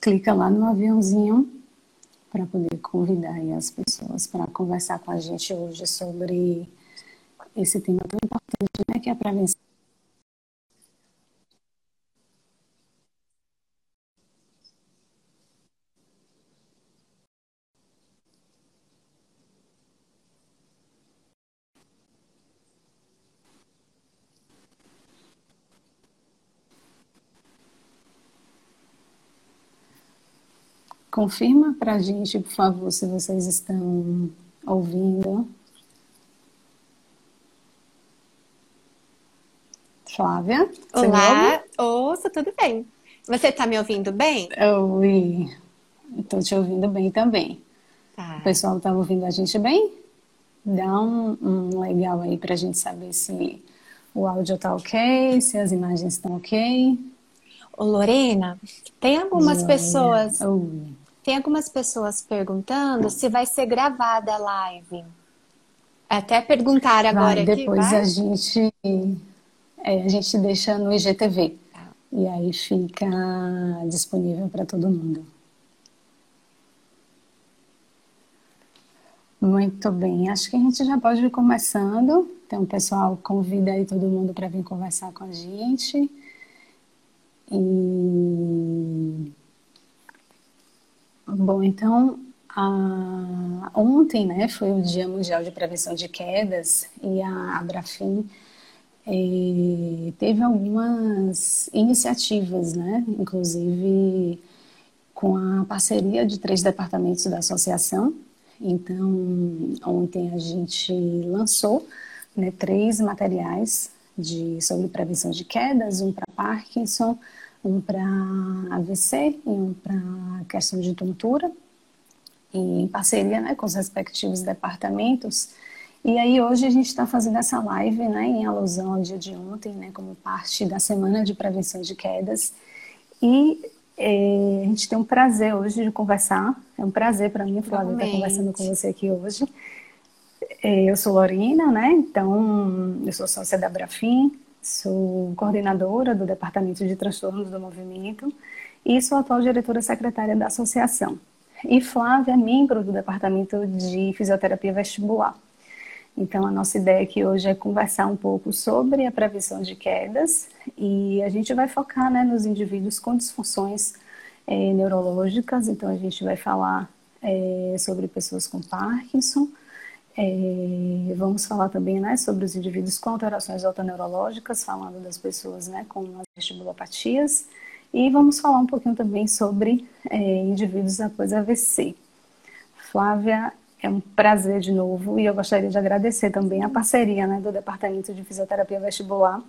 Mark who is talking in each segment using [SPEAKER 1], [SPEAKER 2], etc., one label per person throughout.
[SPEAKER 1] clica lá no aviãozinho para poder convidar as pessoas para conversar com a gente hoje sobre esse tema tão importante, né, que é a prevenção Confirma para a gente, por favor, se vocês estão ouvindo. Flávia?
[SPEAKER 2] Olá, ouço, tudo bem. Você está me ouvindo bem?
[SPEAKER 1] Oi, estou te ouvindo bem também. Tá. O pessoal está ouvindo a gente bem? Dá um, um legal aí para a gente saber se o áudio está ok, se as imagens estão ok.
[SPEAKER 2] Ô, Lorena, tem algumas pessoas. Oi. Tem algumas pessoas perguntando se vai ser gravada a live. Até perguntar agora
[SPEAKER 1] vai, depois aqui, a gente é, a gente deixa no IGTV. Tá. E aí fica disponível para todo mundo. Muito bem, acho que a gente já pode ir começando. Então, pessoal, convida aí todo mundo para vir conversar com a gente. E Bom, então, a... ontem né, foi o Dia Mundial de Prevenção de Quedas e a Abrafim eh, teve algumas iniciativas, né, inclusive com a parceria de três departamentos da associação. Então, ontem a gente lançou né, três materiais de, sobre prevenção de quedas, um para Parkinson, um para AVC e um para questão de tontura, e em parceria né, com os respectivos departamentos. E aí hoje a gente está fazendo essa live né, em alusão ao dia de ontem, né, como parte da Semana de Prevenção de Quedas. E é, a gente tem um prazer hoje de conversar, é um prazer para mim, Flávia, estar conversando com você aqui hoje. É, eu sou Lorina, né? Então, eu sou sócia da Brafim, Sou coordenadora do Departamento de Transtornos do Movimento e sou atual diretora secretária da associação. E Flávia é membro do Departamento de Fisioterapia Vestibular. Então, a nossa ideia aqui hoje é conversar um pouco sobre a prevenção de quedas e a gente vai focar né, nos indivíduos com disfunções é, neurológicas. Então, a gente vai falar é, sobre pessoas com Parkinson, é, vamos falar também né, sobre os indivíduos com alterações autoneurológicas, falando das pessoas né, com as vestibulopatias. E vamos falar um pouquinho também sobre é, indivíduos após AVC. Flávia, é um prazer de novo e eu gostaria de agradecer também a parceria né, do Departamento de Fisioterapia Vestibular.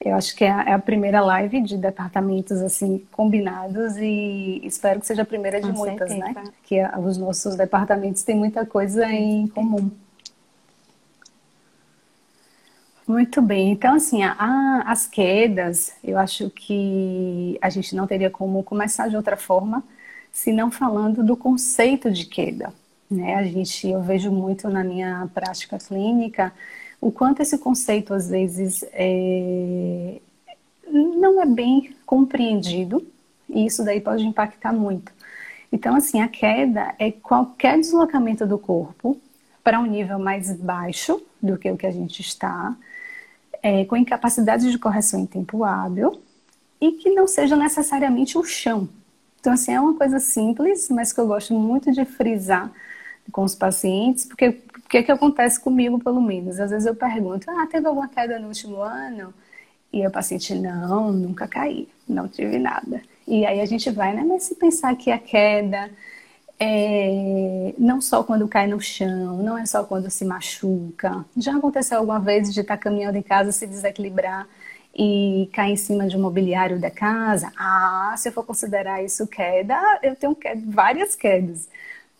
[SPEAKER 1] Eu acho que é a, é a, primeira live de departamentos assim combinados e espero que seja a primeira de Com muitas, né? certeza. né? Que os nossos departamentos têm muita coisa em comum. Muito bem. Então, assim, a, as quedas, eu acho que a gente não teria como começar de outra forma, se não falando do conceito de queda. Né? A gente, eu vejo muito na minha prática clínica o quanto esse conceito, às vezes, é, não é bem compreendido, e isso daí pode impactar muito. Então, assim, a queda é qualquer deslocamento do corpo para um nível mais baixo do que o que a gente está, é, com incapacidade de correção em tempo hábil e que não seja necessariamente o chão. Então, assim, é uma coisa simples, mas que eu gosto muito de frisar com os pacientes, porque o que, que acontece comigo, pelo menos? Às vezes eu pergunto, ah, teve alguma queda no último ano? E o paciente, não, nunca caí, não tive nada. E aí a gente vai, né? Mas se pensar que a queda é, não só quando cai no chão, não é só quando se machuca. Já aconteceu alguma vez de estar caminhando em casa, se desequilibrar e cair em cima de um mobiliário da casa? Ah, se eu for considerar isso queda, eu tenho várias quedas.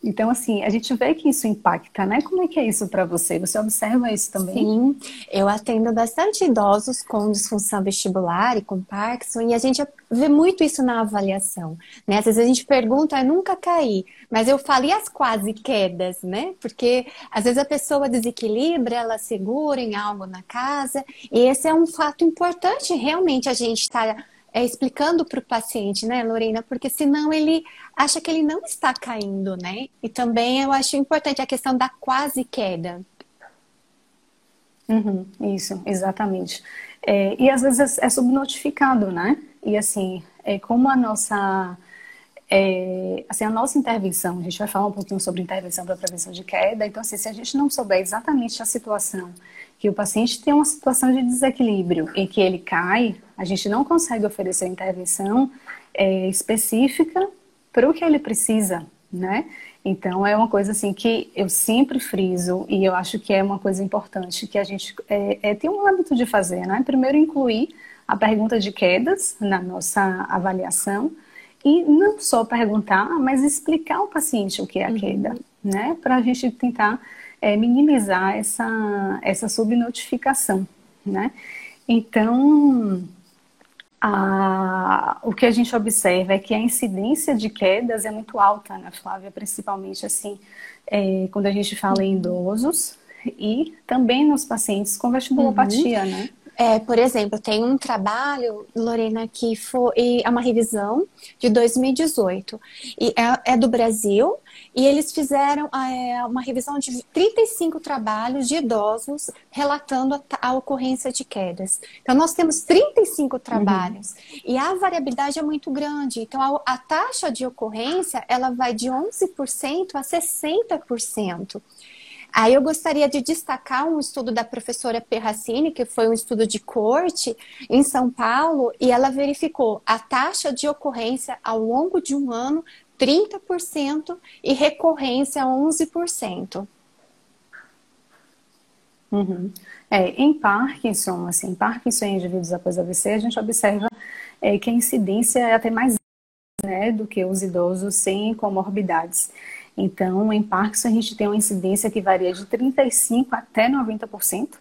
[SPEAKER 1] Então, assim, a gente vê que isso impacta, né? Como é que é isso para você? Você observa isso também?
[SPEAKER 2] Sim, eu atendo bastante idosos com disfunção vestibular e com Parkinson, e a gente vê muito isso na avaliação, né? Às vezes a gente pergunta, eu nunca caí, mas eu falei as quase quedas, né? Porque às vezes a pessoa desequilibra, ela segura em algo na casa, e esse é um fato importante, realmente, a gente estar. Tá é, explicando para o paciente, né, Lorena? Porque senão ele acha que ele não está caindo, né? E também eu acho importante a questão da quase queda.
[SPEAKER 1] Uhum, isso, exatamente. É, e às vezes é, é subnotificado, né? E assim, é como a nossa é, assim, a nossa intervenção, a gente vai falar um pouquinho sobre intervenção para prevenção de queda, então assim, se a gente não souber exatamente a situação, que o paciente tem uma situação de desequilíbrio e que ele cai, a gente não consegue oferecer intervenção é, específica para o que ele precisa, né? Então é uma coisa assim que eu sempre friso e eu acho que é uma coisa importante que a gente é, é, tem um hábito de fazer, né? Primeiro incluir a pergunta de quedas na nossa avaliação, e não só perguntar, mas explicar ao paciente o que é a uhum. queda, né? Para a gente tentar é, minimizar essa, essa subnotificação, né? Então, a, o que a gente observa é que a incidência de quedas é muito alta, né, Flávia? Principalmente, assim, é, quando a gente fala em idosos e também nos pacientes com vestibulopatia, uhum. né?
[SPEAKER 2] É, por exemplo, tem um trabalho, Lorena, que foi é uma revisão de 2018 e é, é do Brasil e eles fizeram é, uma revisão de 35 trabalhos de idosos relatando a, a ocorrência de quedas. Então, nós temos 35 trabalhos uhum. e a variabilidade é muito grande. Então, a, a taxa de ocorrência ela vai de 11% a 60%. Aí eu gostaria de destacar um estudo da professora Perracini, que foi um estudo de corte em São Paulo, e ela verificou a taxa de ocorrência ao longo de um ano 30% e recorrência 11%.
[SPEAKER 1] Uhum. É, em Parkinson, assim, Parkinson em indivíduos após AVC, a gente observa é, que a incidência é até mais né, do que os idosos sem comorbidades. Então, em Parkinson, a gente tem uma incidência que varia de 35% até 90%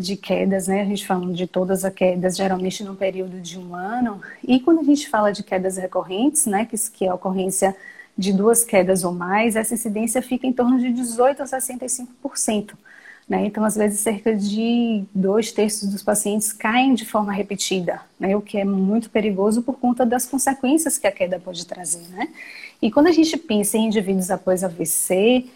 [SPEAKER 1] de quedas, né? A gente falando de todas as quedas, geralmente no período de um ano. E quando a gente fala de quedas recorrentes, né, que, que é a ocorrência de duas quedas ou mais, essa incidência fica em torno de 18% a 65%. Né? Então, às vezes, cerca de dois terços dos pacientes caem de forma repetida, né? o que é muito perigoso por conta das consequências que a queda pode trazer. Né? E quando a gente pensa em indivíduos após AVC,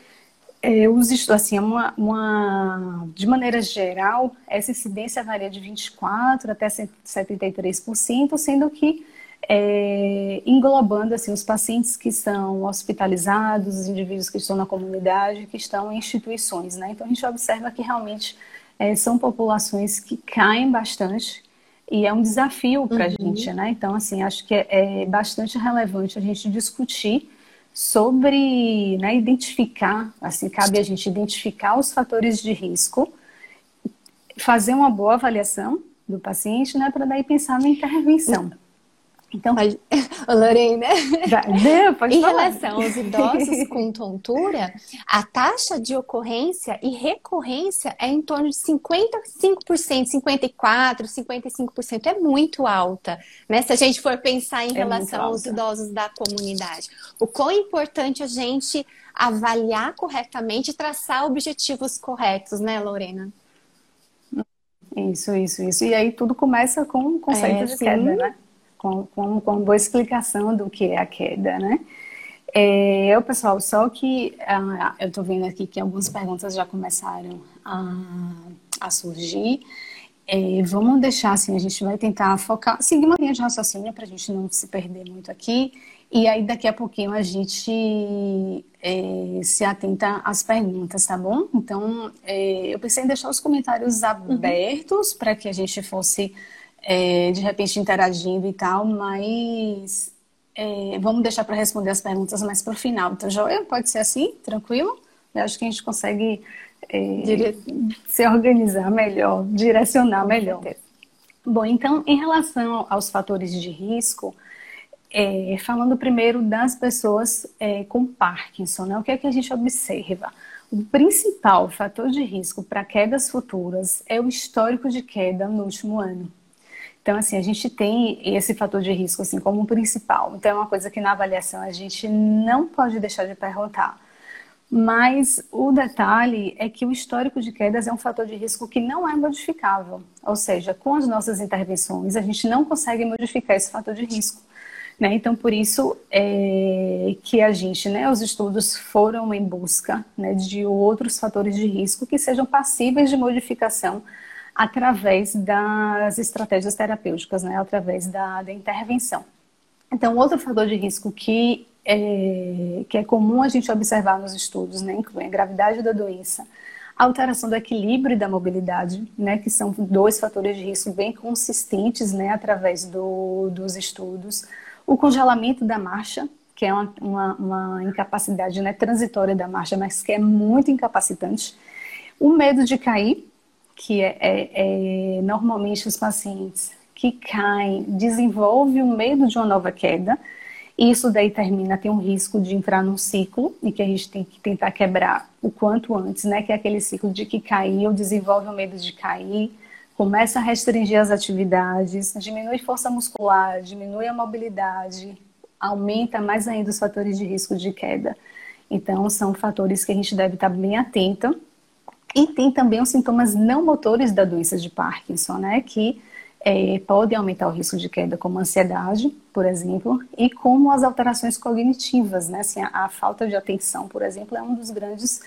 [SPEAKER 1] é, os assim, uma, uma, de maneira geral, essa incidência varia de 24% até 73%, sendo que é, englobando assim, os pacientes que são hospitalizados, os indivíduos que estão na comunidade, que estão em instituições. Né? Então a gente observa que realmente é, são populações que caem bastante e é um desafio para a uhum. gente. Né? Então, assim, acho que é, é bastante relevante a gente discutir sobre né, identificar, assim, cabe a gente identificar os fatores de risco, fazer uma boa avaliação do paciente, né, para daí pensar na intervenção.
[SPEAKER 2] Então, pode... Lorena,
[SPEAKER 1] Não, pode
[SPEAKER 2] em
[SPEAKER 1] falar.
[SPEAKER 2] relação aos idosos com tontura, a taxa de ocorrência e recorrência é em torno de 55%, 54%, 55%. É muito alta, né? Se a gente for pensar em é relação aos idosos da comunidade. O quão importante a gente avaliar corretamente e traçar objetivos corretos, né, Lorena?
[SPEAKER 1] Isso, isso, isso. E aí tudo começa com o conceito é, de queda, né? Com, com, com boa explicação do que é a queda, né? É, eu, pessoal, só que ah, eu estou vendo aqui que algumas perguntas já começaram a, a surgir. É, vamos deixar assim, a gente vai tentar focar, seguir uma linha de raciocínio para a gente não se perder muito aqui. E aí, daqui a pouquinho, a gente é, se atenta às perguntas, tá bom? Então, é, eu pensei em deixar os comentários uhum. abertos uhum. para que a gente fosse é, de repente interagindo e tal, mas é, vamos deixar para responder as perguntas mais para o final. Então, Joel, pode ser assim? Tranquilo? Eu acho que a gente consegue é, Dire... se organizar melhor, direcionar melhor. Bom, então, em relação aos fatores de risco, é, falando primeiro das pessoas é, com Parkinson, né? o que é que a gente observa? O principal fator de risco para quedas futuras é o histórico de queda no último ano. Então, assim, a gente tem esse fator de risco assim como principal. Então, é uma coisa que na avaliação a gente não pode deixar de perguntar. Mas o detalhe é que o histórico de quedas é um fator de risco que não é modificável. Ou seja, com as nossas intervenções, a gente não consegue modificar esse fator de risco. Né? Então, por isso é, que a gente, né, os estudos foram em busca né, de outros fatores de risco que sejam passíveis de modificação através das estratégias terapêuticas, né, através da, da intervenção. Então, outro fator de risco que é, que é comum a gente observar nos estudos, né, inclui a gravidade da doença, a alteração do equilíbrio e da mobilidade, né, que são dois fatores de risco bem consistentes, né, através do, dos estudos, o congelamento da marcha, que é uma, uma, uma incapacidade né, transitória da marcha, mas que é muito incapacitante, o medo de cair, que é, é, é normalmente os pacientes que caem desenvolvem o medo de uma nova queda, isso daí termina, tem um risco de entrar num ciclo e que a gente tem que tentar quebrar o quanto antes, né? Que é aquele ciclo de que caiu, desenvolve o medo de cair, começa a restringir as atividades, diminui força muscular, diminui a mobilidade, aumenta mais ainda os fatores de risco de queda. Então, são fatores que a gente deve estar bem atento. E tem também os sintomas não motores da doença de Parkinson, né? Que é, podem aumentar o risco de queda, como ansiedade, por exemplo, e como as alterações cognitivas, né? Assim, a, a falta de atenção, por exemplo, é um dos grandes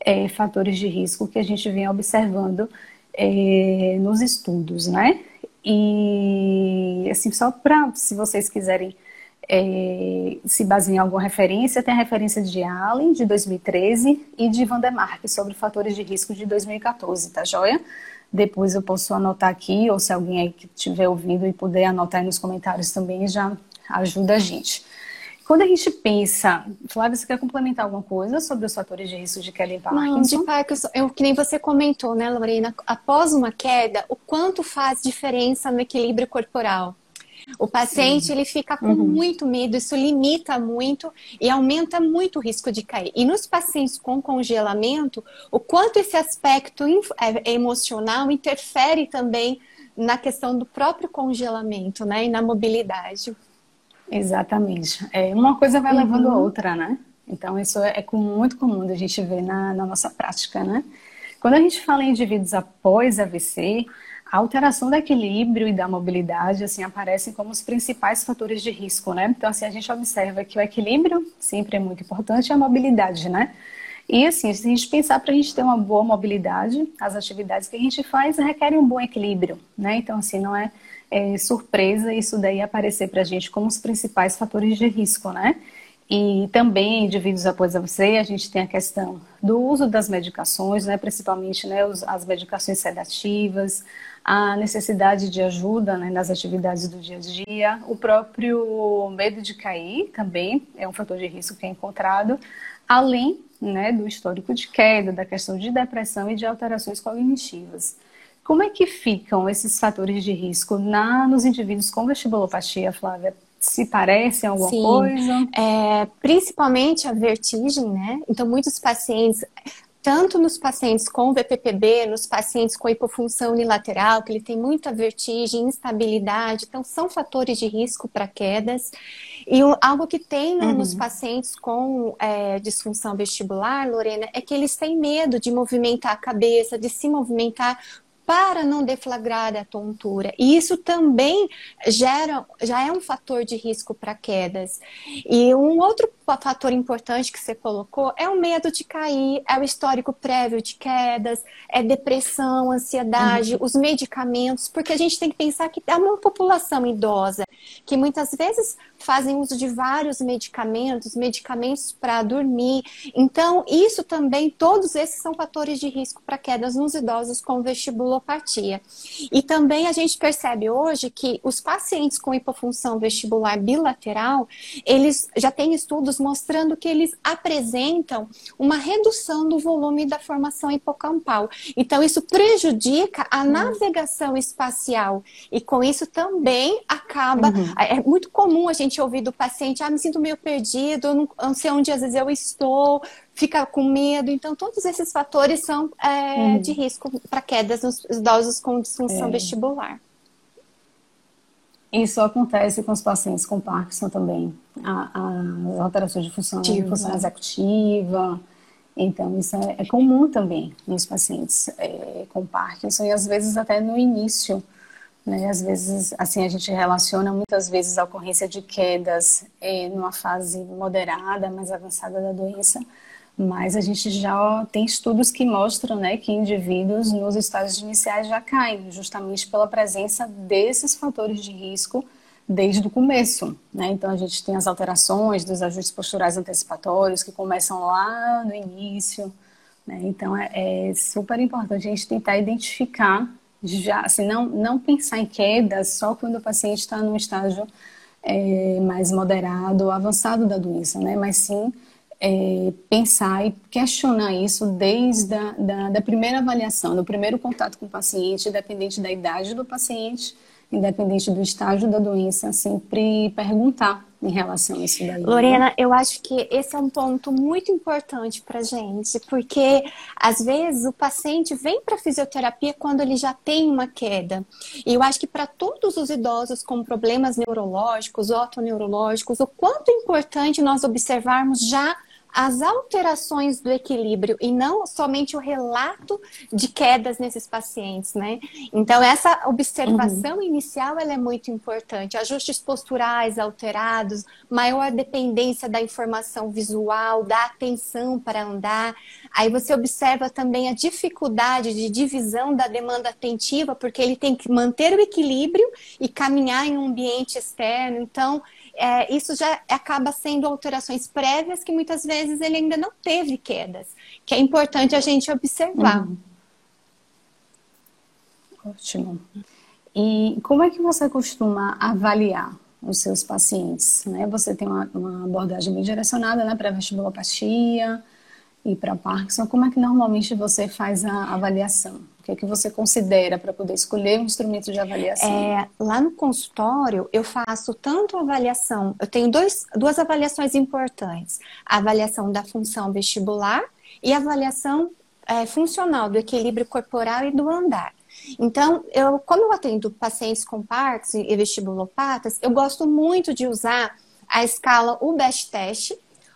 [SPEAKER 1] é, fatores de risco que a gente vem observando é, nos estudos, né? E, assim, só para, se vocês quiserem é, se basear em alguma referência, tem a referência de Allen, de 2013, e de Vandermark, sobre fatores de risco de 2014, tá joia? Depois eu posso anotar aqui, ou se alguém aí que estiver ouvindo e puder anotar aí nos comentários também, já ajuda a gente. Quando a gente pensa, Flávia, você quer complementar alguma coisa sobre os fatores de risco de queda em Parkinson?
[SPEAKER 2] Não, de Parkinson, eu, que nem você comentou, né, Lorena? Após uma queda, o quanto faz diferença no equilíbrio corporal? O paciente Sim. ele fica com uhum. muito medo, isso limita muito e aumenta muito o risco de cair. E nos pacientes com congelamento, o quanto esse aspecto é, emocional interfere também na questão do próprio congelamento, né, e na mobilidade.
[SPEAKER 1] Exatamente. É, uma coisa vai levando a uhum. outra, né? Então, isso é, é muito comum a gente ver na, na nossa prática, né? Quando a gente fala em indivíduos após AVC, a alteração do equilíbrio e da mobilidade, assim, aparecem como os principais fatores de risco, né? Então, assim, a gente observa que o equilíbrio sempre é muito importante a mobilidade, né? E, assim, se a gente pensar para a gente ter uma boa mobilidade, as atividades que a gente faz requerem um bom equilíbrio, né? Então, assim, não é, é surpresa isso daí aparecer para a gente como os principais fatores de risco, né? E também, indivíduos após AVC, a gente tem a questão do uso das medicações, né, principalmente né, as medicações sedativas, a necessidade de ajuda né, nas atividades do dia a dia, o próprio medo de cair também é um fator de risco que é encontrado, além né, do histórico de queda, da questão de depressão e de alterações cognitivas. Como é que ficam esses fatores de risco na, nos indivíduos com vestibulopatia, Flávia? Se parecem alguma Sim, coisa?
[SPEAKER 2] É, principalmente a vertigem, né? Então, muitos pacientes tanto nos pacientes com VPPB, nos pacientes com hipofunção unilateral, que ele tem muita vertigem, instabilidade, então são fatores de risco para quedas. E algo que tem uhum. nos pacientes com é, disfunção vestibular, Lorena, é que eles têm medo de movimentar a cabeça, de se movimentar para não deflagrar a tontura. E isso também gera, já é um fator de risco para quedas. E um outro fator importante que você colocou é o medo de cair, é o histórico prévio de quedas, é depressão, ansiedade, uhum. os medicamentos, porque a gente tem que pensar que é uma população idosa que muitas vezes fazem uso de vários medicamentos, medicamentos para dormir. Então, isso também, todos esses são fatores de risco para quedas nos idosos com vestibulopatia. E também a gente percebe hoje que os pacientes com hipofunção vestibular bilateral, eles já têm estudos mostrando que eles apresentam uma redução do volume da formação hipocampal. Então, isso prejudica a navegação espacial e com isso também acaba. Uhum. É muito comum a gente ouvir do paciente: ah, me sinto meio perdido, eu não sei onde às vezes eu estou, fica com medo. Então, todos esses fatores são é, uhum. de risco para quedas nos idosos com disfunção é. vestibular.
[SPEAKER 1] Isso acontece com os pacientes com Parkinson também. as alterações de função, função executiva, Então, isso é, é comum também nos pacientes é, com Parkinson e às vezes até no início. Né? Às vezes, assim, a gente relaciona muitas vezes a ocorrência de quedas é, numa fase moderada, mais avançada da doença, mas a gente já tem estudos que mostram né, que indivíduos nos estágios iniciais já caem, justamente pela presença desses fatores de risco desde o começo. Né? Então, a gente tem as alterações dos ajustes posturais antecipatórios que começam lá no início. Né? Então, é, é, super importante a gente tentar identificar, já, assim, não, não pensar em queda só quando o paciente está num estágio é, mais moderado avançado da doença, né? mas sim é, pensar e questionar isso desde a da, da primeira avaliação, do primeiro contato com o paciente, independente da idade do paciente, independente do estágio da doença, sempre perguntar em relação a isso daí. Né?
[SPEAKER 2] Lorena, eu acho que esse é um ponto muito importante para gente, porque às vezes o paciente vem para fisioterapia quando ele já tem uma queda. E eu acho que para todos os idosos com problemas neurológicos, otoneurológicos, o quanto é importante nós observarmos já as alterações do equilíbrio e não somente o relato de quedas nesses pacientes, né? Então, essa observação uhum. inicial ela é muito importante. Ajustes posturais alterados, maior dependência da informação visual, da atenção para andar. Aí você observa também a dificuldade de divisão da demanda atentiva, porque ele tem que manter o equilíbrio e caminhar em um ambiente externo. Então, é, isso já acaba sendo alterações prévias que muitas vezes ele ainda não teve quedas, que é importante a gente observar. Uhum.
[SPEAKER 1] Ótimo. E como é que você costuma avaliar os seus pacientes? Né? Você tem uma, uma abordagem bem direcionada né, para vestibulopatia e para Parkinson. Como é que normalmente você faz a avaliação? O que, é que você considera para poder escolher um instrumento de avaliação?
[SPEAKER 2] É, lá no consultório, eu faço tanto avaliação, eu tenho dois, duas avaliações importantes: a avaliação da função vestibular e a avaliação é, funcional do equilíbrio corporal e do andar. Então, eu, como eu atendo pacientes com Parkinson e vestibulopatas, eu gosto muito de usar a escala UBEST Test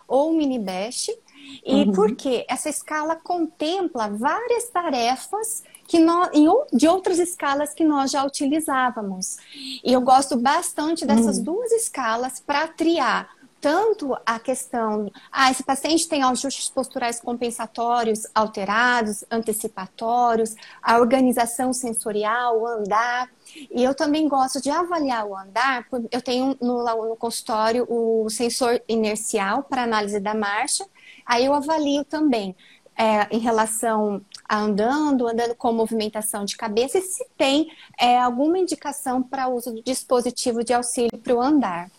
[SPEAKER 2] ou o Mini Best. E uhum. porque essa escala contempla várias tarefas que nós, de outras escalas que nós já utilizávamos. E eu gosto bastante dessas uhum. duas escalas para triar tanto a questão, ah, esse paciente tem ajustes posturais compensatórios alterados, antecipatórios, a organização sensorial, o andar. E eu também gosto de avaliar o andar, eu tenho no, no consultório o sensor inercial para análise da marcha, aí eu avalio também é, em relação a andando, andando com movimentação de cabeça e se tem é, alguma indicação para uso do dispositivo de auxílio para o andar.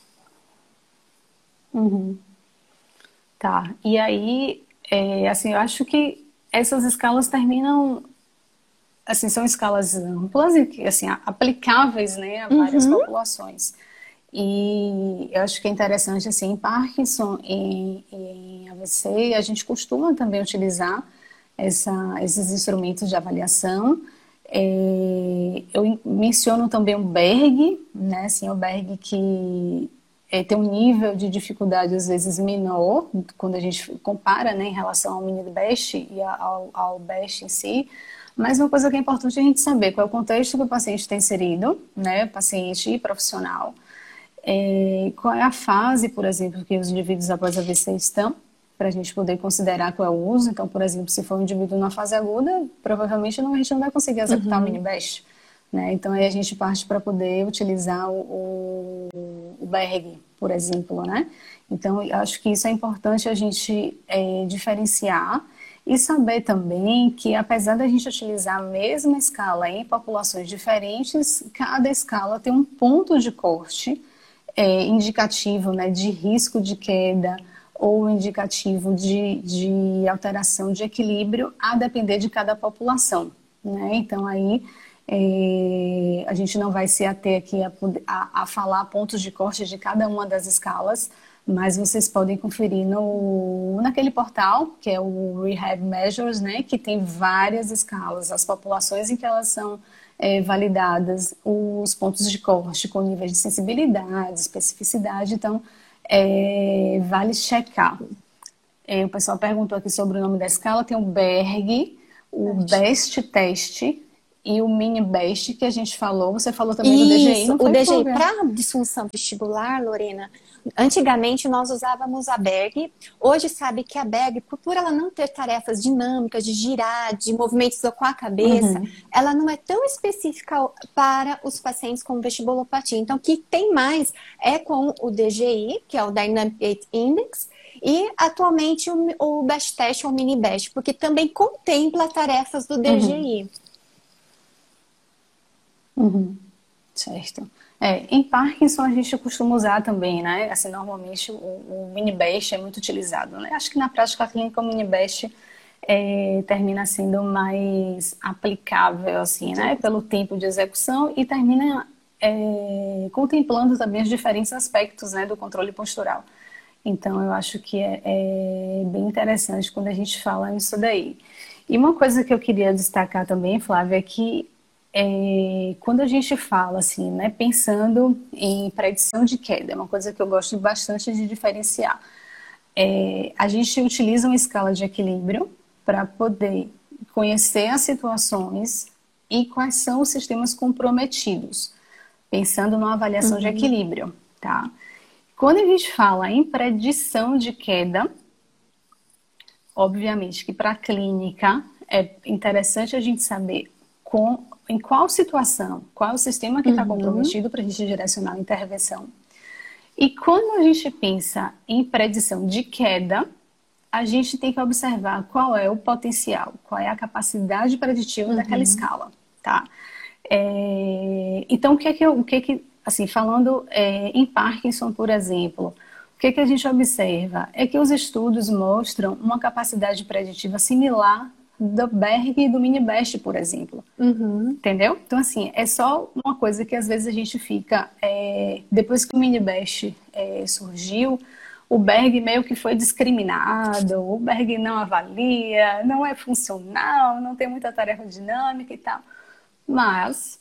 [SPEAKER 1] Uhum. Tá. E aí, é, assim, eu acho que essas escalas terminam, assim, são escalas amplas e, assim, aplicáveis, né, a várias uhum. populações. E eu acho que é interessante, assim, em Parkinson e em AVC, a gente costuma também utilizar essa, esses instrumentos de avaliação. É, eu menciono também o Berg, né, assim, o Berg que é, tem um nível de dificuldade às vezes menor quando a gente compara, né, em relação ao mini best e ao, ao best em si, mas uma coisa que é importante a gente saber qual é o contexto que o paciente está inserido, né, paciente e profissional, é, qual é a fase, por exemplo, que os indivíduos após AVC estão, para a gente poder considerar qual é o uso. Então, por exemplo, se for um indivíduo na fase aguda, provavelmente não, a gente não vai conseguir executar uhum. o mini best. Né? Então, aí a gente parte para poder utilizar o, o, o BRG, por exemplo. Né? Então, acho que isso é importante a gente é, diferenciar e saber também que, apesar da gente utilizar a mesma escala em populações diferentes, cada escala tem um ponto de corte é, indicativo né, de risco de queda ou indicativo de, de alteração de equilíbrio, a depender de cada população. Né? Então, aí é, a gente não vai se ater aqui a, a, a, falar pontos de corte de cada uma das escalas, mas vocês podem conferir no, naquele portal, que é o Rehab Measures, né, que tem várias escalas, as populações em que elas são é, validadas os pontos de corte com níveis de sensibilidade, especificidade, então é, vale checar. É, o pessoal perguntou aqui sobre o nome da escala. Tem o Berg, o Best Test e o Mini Best que a gente falou. Você falou também
[SPEAKER 2] Isso,
[SPEAKER 1] do DGI, não
[SPEAKER 2] o DGI. Para disfunção vestibular, Lorena, Antigamente nós usávamos a Berg. Hoje sabe que a Berg, por ela não ter tarefas dinâmicas de girar, de movimentos com a cabeça, uhum. ela não é tão específica para os pacientes com vestibulopatia. Então, o que tem mais é com o DGI, que é o Dynamic Gait Index, e atualmente o, o Best Test ou Mini Best, porque também contempla tarefas do DGI.
[SPEAKER 1] Uhum. Uhum. Certo. É, em Parkinson a gente costuma usar também, né? Assim, normalmente o, o mini-best é muito utilizado, né? Acho que na prática clínica o mini-best é, termina sendo mais aplicável, assim, né? Pelo tempo de execução e termina é, contemplando também os diferentes aspectos, né? Do controle postural. Então, eu acho que é, é bem interessante quando a gente fala isso daí. E uma coisa que eu queria destacar também, Flávia, é que é, quando a gente fala assim, né, pensando em predição de queda, é uma coisa que eu gosto bastante de diferenciar. É, a gente utiliza uma escala de equilíbrio para poder conhecer as situações e quais são os sistemas comprometidos, pensando numa avaliação uhum. de equilíbrio, tá? Quando a gente fala em predição de queda, obviamente que para a clínica é interessante a gente saber com em qual situação, qual é o sistema que está uhum. comprometido para a gente direcionar a intervenção. E quando a gente pensa em predição de queda, a gente tem que observar qual é o potencial, qual é a capacidade preditiva uhum. daquela escala, tá? É, então, o que é que, eu, o que, é que assim, falando é, em Parkinson, por exemplo, o que, é que a gente observa? É que os estudos mostram uma capacidade preditiva similar do Berg e do Mini Best, por exemplo. Uhum. Entendeu? Então, assim, é só uma coisa que às vezes a gente fica. É, depois que o Mini Best é, surgiu, o Berg meio que foi discriminado, o Berg não avalia, não é funcional, não tem muita tarefa dinâmica e tal. Mas,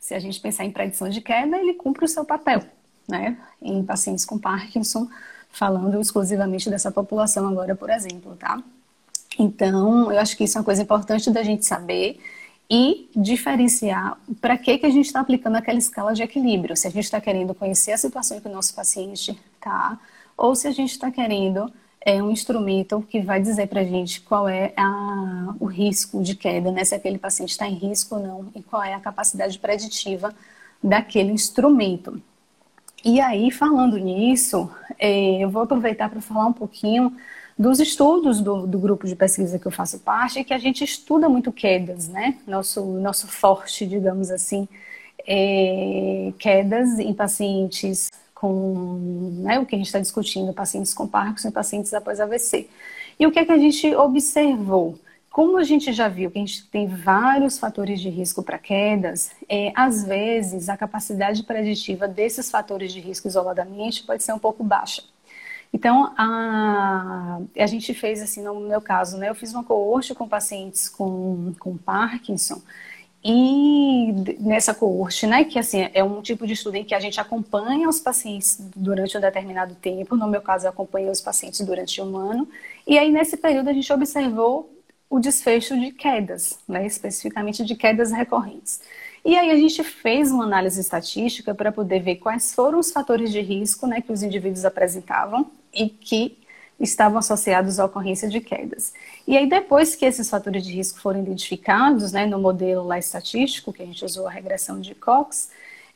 [SPEAKER 1] se a gente pensar em predição de queda, ele cumpre o seu papel, né? Em pacientes com Parkinson, falando exclusivamente dessa população agora, por exemplo, tá? Então, eu acho que isso é uma coisa importante da gente saber e diferenciar para que, que a gente está aplicando aquela escala de equilíbrio. Se a gente está querendo conhecer a situação que o nosso paciente está, ou se a gente está querendo é, um instrumento que vai dizer para a gente qual é a, o risco de queda, né? se aquele paciente está em risco ou não, e qual é a capacidade preditiva daquele instrumento. E aí, falando nisso, é, eu vou aproveitar para falar um pouquinho dos estudos do, do, grupo de pesquisa que eu faço parte, que a gente estuda muito quedas, né? Nosso, nosso forte, digamos assim, é quedas em pacientes com, né, o que a gente está discutindo, pacientes com Parkinson e pacientes após AVC. E o que é que a gente observou? Como a gente já viu que a gente tem vários fatores de risco para quedas, é, às vezes a capacidade preditiva desses fatores de risco isoladamente pode ser um pouco baixa. Então, a, a gente fez assim, no meu caso, né, eu fiz uma coorte com pacientes com, com Parkinson, e nessa coorte, né, que assim é um tipo de estudo em que a gente acompanha os pacientes durante um determinado tempo, no meu caso eu acompanhei os pacientes durante um ano, e aí nesse período a gente observou o desfecho de quedas, né, especificamente de quedas recorrentes. E aí a gente fez uma análise estatística para poder ver quais foram os fatores de risco né, que os indivíduos apresentavam e que estavam associados à ocorrência de quedas. E aí, depois que esses fatores de risco foram identificados, né, no modelo lá estatístico, que a gente usou a regressão de Cox,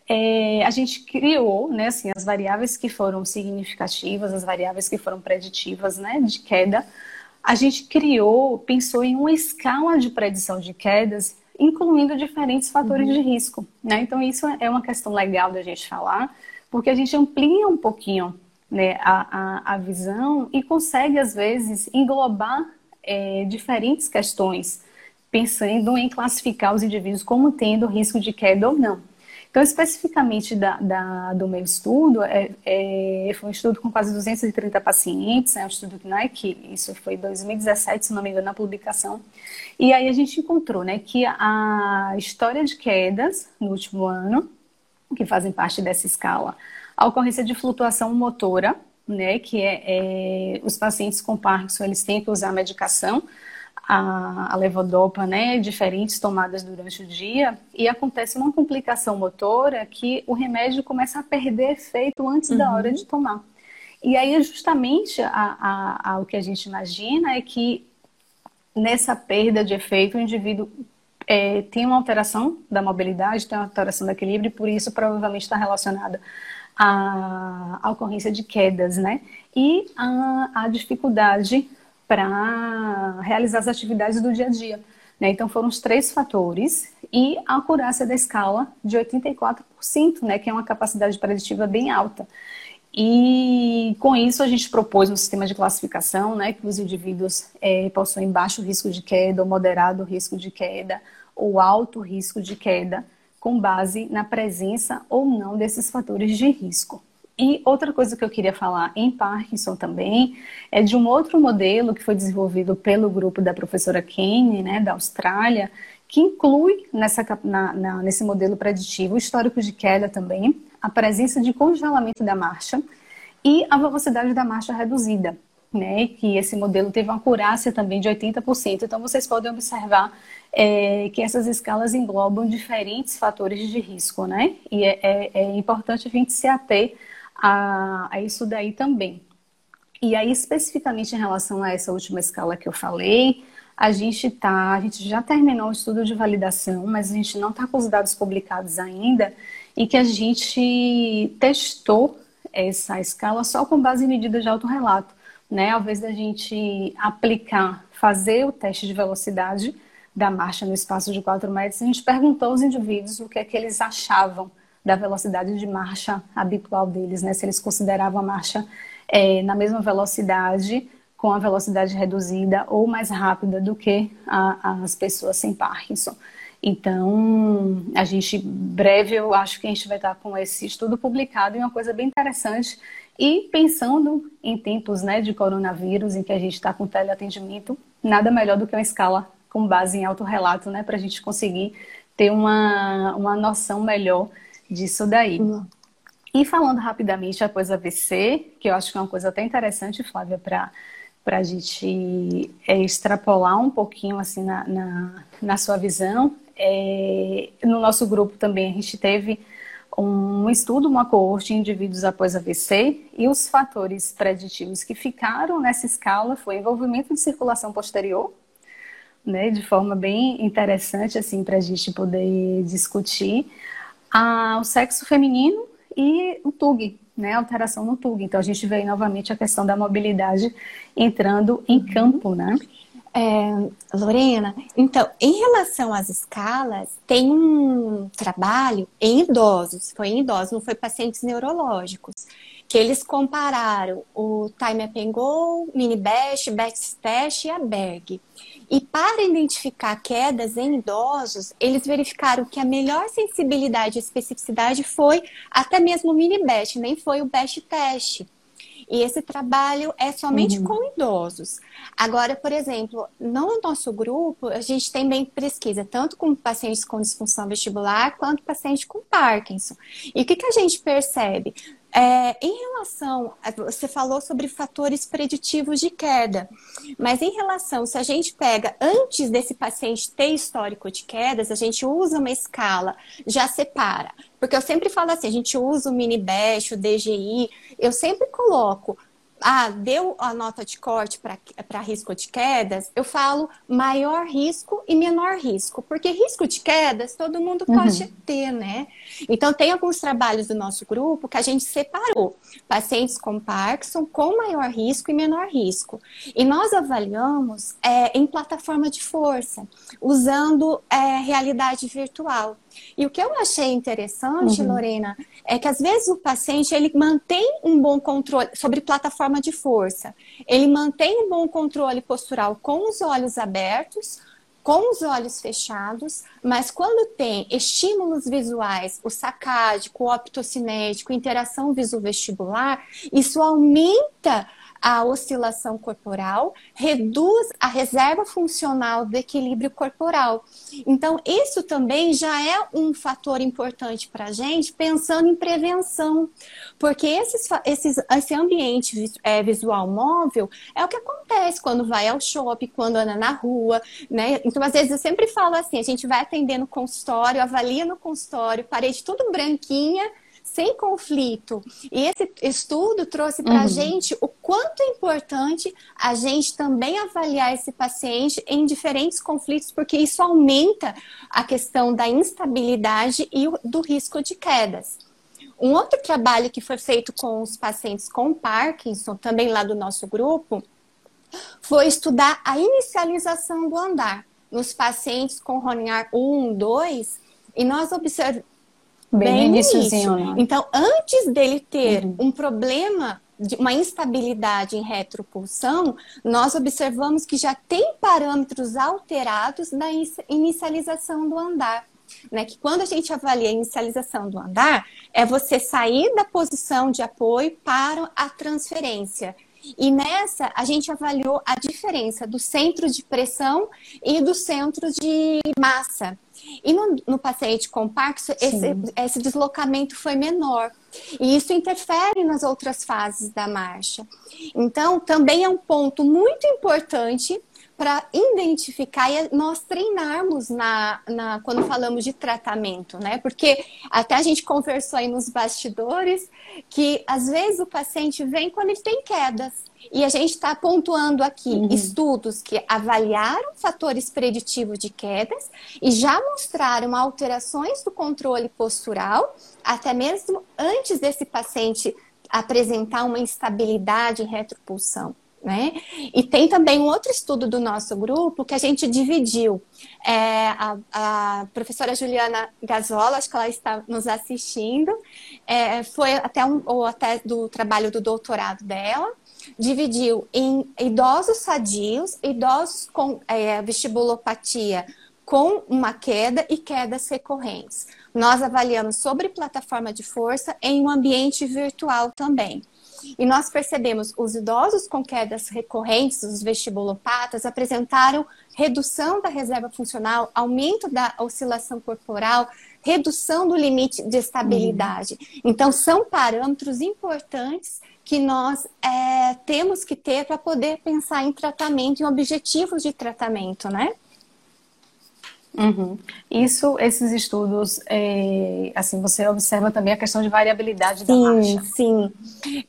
[SPEAKER 1] é, a gente criou, né, assim, as variáveis que foram significativas, as variáveis que foram preditivas, né, de queda, a gente criou, pensou em uma escala de predição de quedas, incluindo diferentes fatores uhum. de risco, né? Então, isso é uma questão legal da gente falar, porque a gente amplia um pouquinho né, a, a, a visão e consegue, às vezes, englobar é, diferentes questões, pensando em classificar os indivíduos como tendo risco de queda ou não. Então, especificamente da, da, do meu estudo, é, é, foi um estudo com quase 230 pacientes, é um estudo que, né, que isso foi em 2017, se não me engano, na publicação. E aí a gente encontrou né, que a história de quedas no último ano, que fazem parte dessa escala, a ocorrência de flutuação motora, né, que é, é, os pacientes com Parkinson, eles têm que usar medicação, a, a levodopa, né, diferentes tomadas durante o dia, e acontece uma complicação motora que o remédio começa a perder efeito antes uhum. da hora de tomar. E aí, justamente, a, a, o que a gente imagina é que nessa perda de efeito, o indivíduo é, tem uma alteração da mobilidade, tem uma alteração do equilíbrio, e por isso provavelmente está relacionada à, à ocorrência de quedas, né? E a, a dificuldade para realizar as atividades do dia a dia. Né? Então foram os três fatores e a acurácia da escala de 84%, né? que é uma capacidade preditiva bem alta. E com isso a gente propôs um sistema de classificação, né, que os indivíduos é, possuem baixo risco de queda ou moderado risco de queda ou alto risco de queda, com base na presença ou não desses fatores de risco. E outra coisa que eu queria falar em Parkinson também é de um outro modelo que foi desenvolvido pelo grupo da professora Kane, né, da Austrália, que inclui nessa, na, na, nesse modelo preditivo histórico de queda também, a presença de congelamento da marcha e a velocidade da marcha reduzida, né? Que esse modelo teve uma acurácia também de 80%. Então vocês podem observar é, que essas escalas englobam diferentes fatores de risco, né? E é, é, é importante a gente se ater a, a isso daí também. E aí, especificamente em relação a essa última escala que eu falei, a gente tá, a gente já terminou o estudo de validação, mas a gente não está com os dados publicados ainda e que a gente testou essa escala só com base em medidas de autorrelato, né? Ao invés da gente aplicar, fazer o teste de velocidade da marcha no espaço de 4 metros, a gente perguntou aos indivíduos o que é que eles achavam da velocidade de marcha habitual deles, né? Se eles consideravam a marcha é, na mesma velocidade, com a velocidade reduzida ou mais rápida do que a, as pessoas sem Parkinson. Então, a gente, breve, eu acho que a gente vai estar com esse estudo publicado e uma coisa bem interessante. E pensando em tempos né, de coronavírus, em que a gente está com teleatendimento, nada melhor do que uma escala com base em autorrelato, né, para a gente conseguir ter uma, uma noção melhor disso daí. Uhum. E falando rapidamente após AVC, que eu acho que é uma coisa até interessante, Flávia, para para a gente é, extrapolar um pouquinho assim na, na, na sua visão, é, no nosso grupo também a gente teve um estudo, uma coorte de indivíduos após AVC e os fatores preditivos que ficaram nessa escala foi envolvimento de circulação posterior, né, de forma bem interessante assim para a gente poder discutir, a, o sexo feminino e o TUG, né, alteração no TUG. Então a gente vê novamente a questão da mobilidade entrando em campo, né?
[SPEAKER 2] É, Lorena, então, em relação às escalas, tem um trabalho em idosos, foi em idosos, não foi pacientes neurológicos, que eles compararam o Time Up and Go, Mini Best Test e a Berg. E para identificar quedas em idosos, eles verificaram que a melhor sensibilidade e especificidade foi até mesmo o Mini Best, nem foi o Best Test. E esse trabalho é somente uhum. com idosos. Agora, por exemplo, no nosso grupo, a gente tem bem pesquisa, tanto com pacientes com disfunção vestibular, quanto pacientes com Parkinson. E o que, que a gente percebe? É, em relação, você falou sobre fatores preditivos de queda, mas em relação, se a gente pega antes desse paciente ter histórico de quedas, a gente usa uma escala, já separa. Porque eu sempre falo assim, a gente usa o mini bash, o DGI, eu sempre coloco ah, deu a nota de corte para risco de quedas, eu falo maior risco e menor risco, porque risco de quedas todo mundo uhum. pode ter, né? Então, tem alguns trabalhos do nosso grupo que a gente separou pacientes com Parkinson com maior risco e menor risco. E nós avaliamos é, em plataforma de força, usando é, realidade virtual. E o que eu achei interessante, uhum. Lorena, é que às vezes o paciente ele mantém um bom controle sobre plataforma de força. Ele mantém um bom controle postural com os olhos abertos, com os olhos fechados, mas quando tem estímulos visuais, o sacádico, o optocinético, interação viso-vestibular, isso aumenta a oscilação corporal, reduz a reserva funcional do equilíbrio corporal. Então, isso também já é um fator importante para a gente, pensando em prevenção, porque esses, esses, esse ambiente é, visual móvel é o que acontece quando vai ao shopping, quando anda na rua, né? Então, às vezes, eu sempre falo assim: a gente vai atender no consultório, avalia no consultório, parede tudo branquinha sem conflito. E esse estudo trouxe para a uhum. gente o quanto é importante a gente também avaliar esse paciente em diferentes conflitos, porque isso aumenta a questão da instabilidade e do risco de quedas. Um outro trabalho que foi feito com os pacientes com Parkinson, também lá do nosso grupo, foi estudar a inicialização do andar nos pacientes com Roniar 1, 2, e nós observamos Bem, bem início. Né? Então, antes dele ter uhum. um problema de uma instabilidade em retropulsão, nós observamos que já tem parâmetros alterados na inicialização do andar. Né, que quando a gente avalia a inicialização do andar, é você sair da posição de apoio para a transferência. E nessa, a gente avaliou a diferença do centro de pressão e do centro de massa. E no, no paciente com Parkinson, esse, esse deslocamento foi menor. E isso interfere nas outras fases da marcha. Então, também é um ponto muito importante para identificar e nós treinarmos na, na, quando falamos de tratamento, né? Porque até a gente conversou aí nos bastidores que às vezes o paciente vem quando ele tem quedas. E a gente está pontuando aqui uhum. estudos que avaliaram fatores preditivos de quedas e já mostraram alterações do controle postural, até mesmo antes desse paciente apresentar uma instabilidade em retropulsão. Né? E tem também um outro estudo do nosso grupo que a gente dividiu. É, a, a, professora Juliana Gazola, acho que ela está nos assistindo, é, foi até um, ou até do trabalho do doutorado dela, dividiu em idosos sadios, idosos com é, vestibulopatia com uma queda e quedas recorrentes. Nós avaliamos sobre plataforma de força em um ambiente virtual também. E nós percebemos os idosos com quedas recorrentes, os vestibulopatas, apresentaram redução da reserva funcional, aumento da oscilação corporal, redução do limite de estabilidade. Uhum. Então, são parâmetros importantes que nós é, temos que ter para poder pensar em tratamento, em objetivos de tratamento, né?
[SPEAKER 1] Uhum. Isso, esses estudos, é, assim, você observa também a questão de variabilidade
[SPEAKER 2] sim,
[SPEAKER 1] da marcha.
[SPEAKER 2] Sim,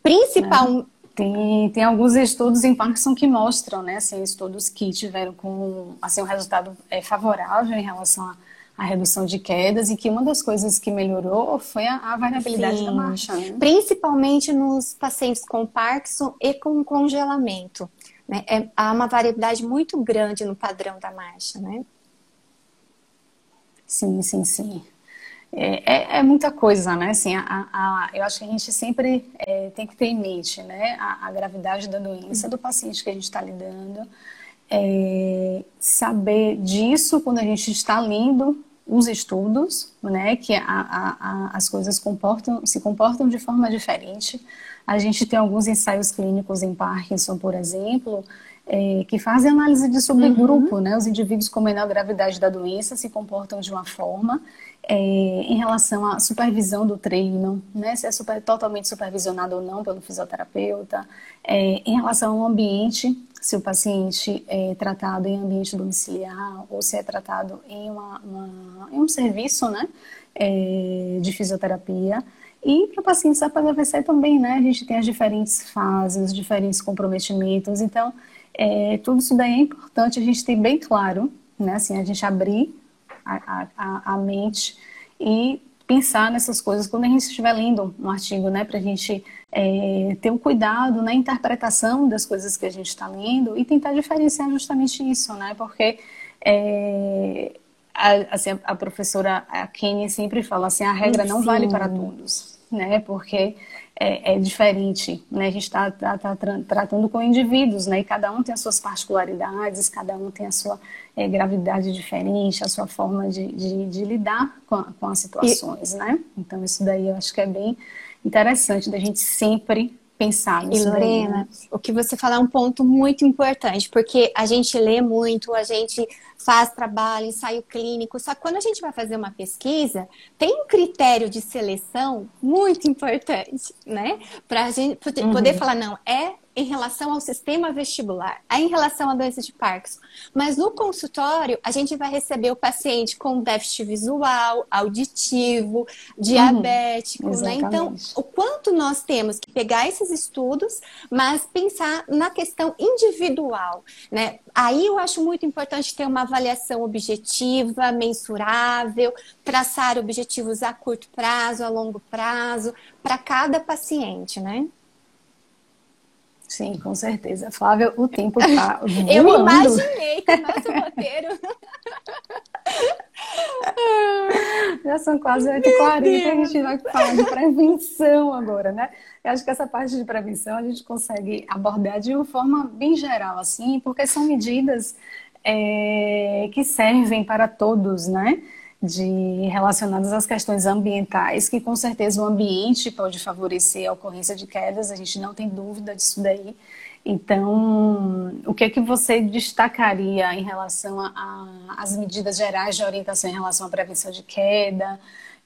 [SPEAKER 2] Principal... Né?
[SPEAKER 1] Tem, tem alguns estudos em Parkinson que mostram, né, assim, estudos que tiveram com, assim, um resultado é, favorável em relação a a redução de quedas e que uma das coisas que melhorou foi a, a variabilidade Sim. da marcha. Né?
[SPEAKER 2] Principalmente nos pacientes com Parkinson e com congelamento. Né? É, há uma variabilidade muito grande no padrão da marcha, né?
[SPEAKER 1] Sim, sim, sim. É, é, é, muita coisa, né? Assim, a, a, eu acho que a gente sempre é, tem que ter em mente né? a, a gravidade da doença do paciente que a gente está lidando, é, saber disso quando a gente está lendo os estudos, né, que a, a, as coisas comportam, se comportam de forma diferente. A gente tem alguns ensaios clínicos em Parkinson, por exemplo, é, que fazem análise de subgrupo, uhum. né? Os indivíduos com menor gravidade da doença se comportam de uma forma é, em relação à supervisão do treino, né? Se é super, totalmente supervisionado ou não pelo fisioterapeuta, é, em relação ao ambiente se o paciente é tratado em ambiente domiciliar ou se é tratado em, uma, uma em um serviço né, é, de fisioterapia. E para pacientes APHVC também, né? A gente tem as diferentes fases, os diferentes comprometimentos. Então, é, tudo isso daí é importante a gente ter bem claro, né? Assim, a gente abrir a, a, a mente e pensar nessas coisas quando a gente estiver lendo um artigo, né, para a gente é, ter um cuidado na interpretação das coisas que a gente está lendo e tentar diferenciar justamente isso, né, porque é, a, assim, a professora Kenny sempre fala assim, a regra não vale para todos, né, porque é, é diferente, né? A gente está tá, tá, tratando com indivíduos, né? E cada um tem as suas particularidades, cada um tem a sua é, gravidade diferente, a sua forma de, de, de lidar com, a, com as situações, e... né? Então isso daí eu acho que é bem interessante da gente sempre pensar nisso.
[SPEAKER 2] E Lorena, daí, né? o que você fala é um ponto muito importante, porque a gente lê muito, a gente faz trabalho, ensaio clínico, só que quando a gente vai fazer uma pesquisa, tem um critério de seleção muito importante, né? Para a gente poder, uhum. poder falar, não, é em relação ao sistema vestibular, é em relação à doença de Parkinson. Mas no consultório, a gente vai receber o paciente com déficit visual, auditivo, diabético, uhum, né? Então, o quanto nós temos que pegar esses estudos, mas pensar na questão individual, né? Aí eu acho muito importante ter uma avaliação objetiva, mensurável, traçar objetivos a curto prazo, a longo prazo, para cada paciente, né?
[SPEAKER 1] Sim, com certeza. Flávia, o tempo está voando.
[SPEAKER 2] Eu imaginei que o nosso roteiro...
[SPEAKER 1] Já são quase 8h40 e a gente vai falar de prevenção agora, né? Eu acho que essa parte de prevenção a gente consegue abordar de uma forma bem geral, assim, porque são medidas é, que servem para todos, né? De relacionadas às questões ambientais, que com certeza o ambiente pode favorecer a ocorrência de quedas, a gente não tem dúvida disso daí. Então, o que é que você destacaria em relação às medidas gerais de orientação em relação à prevenção de queda,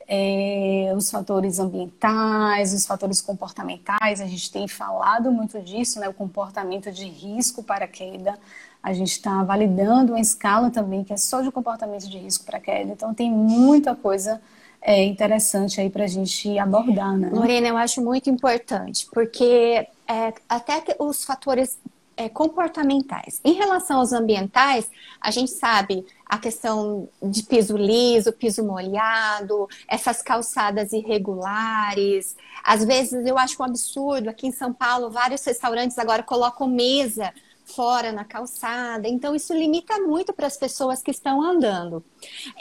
[SPEAKER 1] é, os fatores ambientais, os fatores comportamentais? A gente tem falado muito disso, né, o comportamento de risco para queda. A gente está validando uma escala também que é só de comportamento de risco para queda. Então, tem muita coisa é, interessante aí para a gente abordar, né?
[SPEAKER 2] Lorena, eu acho muito importante, porque é, até os fatores é, comportamentais. Em relação aos ambientais, a gente sabe a questão de piso liso, piso molhado, essas calçadas irregulares. Às vezes eu acho um absurdo, aqui em São Paulo, vários restaurantes agora colocam mesa fora na calçada. Então, isso limita muito para as pessoas que estão andando.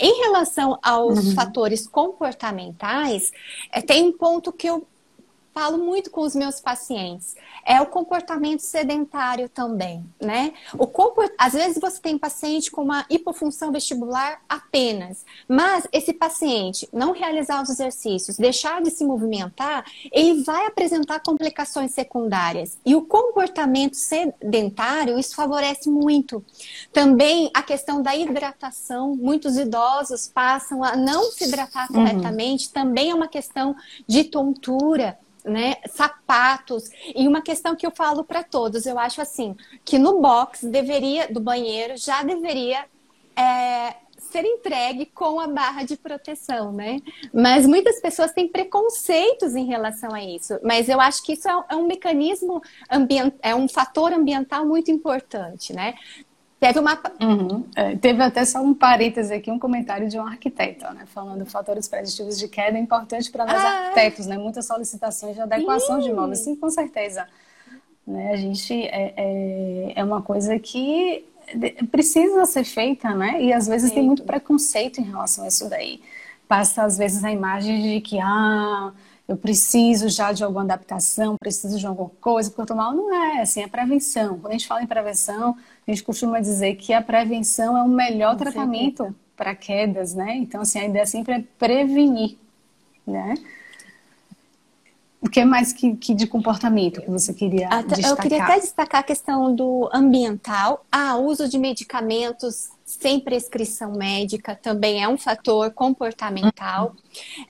[SPEAKER 2] Em relação aos uhum. fatores comportamentais, é, tem um ponto que eu falo muito com os meus pacientes é o comportamento sedentário também, né? O comport... Às vezes você tem paciente com uma hipofunção vestibular apenas, mas esse paciente não realizar os exercícios, deixar de se movimentar, ele vai apresentar complicações secundárias. E o comportamento sedentário, isso favorece muito. Também a questão da hidratação, muitos idosos passam a não se hidratar uhum. corretamente, uhum. também é uma questão de tontura né, sapatos. E uma questão que eu falo para todos, eu acho assim, que no box deveria, do banheiro, já deveria é, ser entregue com a barra de proteção, né? Mas muitas pessoas têm preconceitos em relação a isso. Mas eu acho que isso é um, é mecanismo ambiental, é um fator ambiental muito importante, né?
[SPEAKER 1] Teve uma. Uhum. É, teve até só um parêntese aqui, um comentário de um arquiteto, né? Falando fatores preditivos de queda é importante para nós ah, arquitetos, né? Muitas solicitações de adequação sim. de imóveis. Sim, com certeza. Né? A gente é, é, é uma coisa que precisa ser feita, né? E às vezes sim. tem muito preconceito em relação a isso daí. Passa às vezes a imagem de que, ah, eu preciso já de alguma adaptação, preciso de alguma coisa, porque eu tô mal. Não é, assim, é prevenção. Quando a gente fala em prevenção, a gente costuma dizer que a prevenção é o melhor Com tratamento para quedas, né? Então, assim, a ideia sempre é prevenir, né? O que mais que, que, de comportamento que você queria até, destacar?
[SPEAKER 2] Eu queria até destacar a questão do ambiental. Ah, uso de medicamentos sem prescrição médica também é um fator comportamental.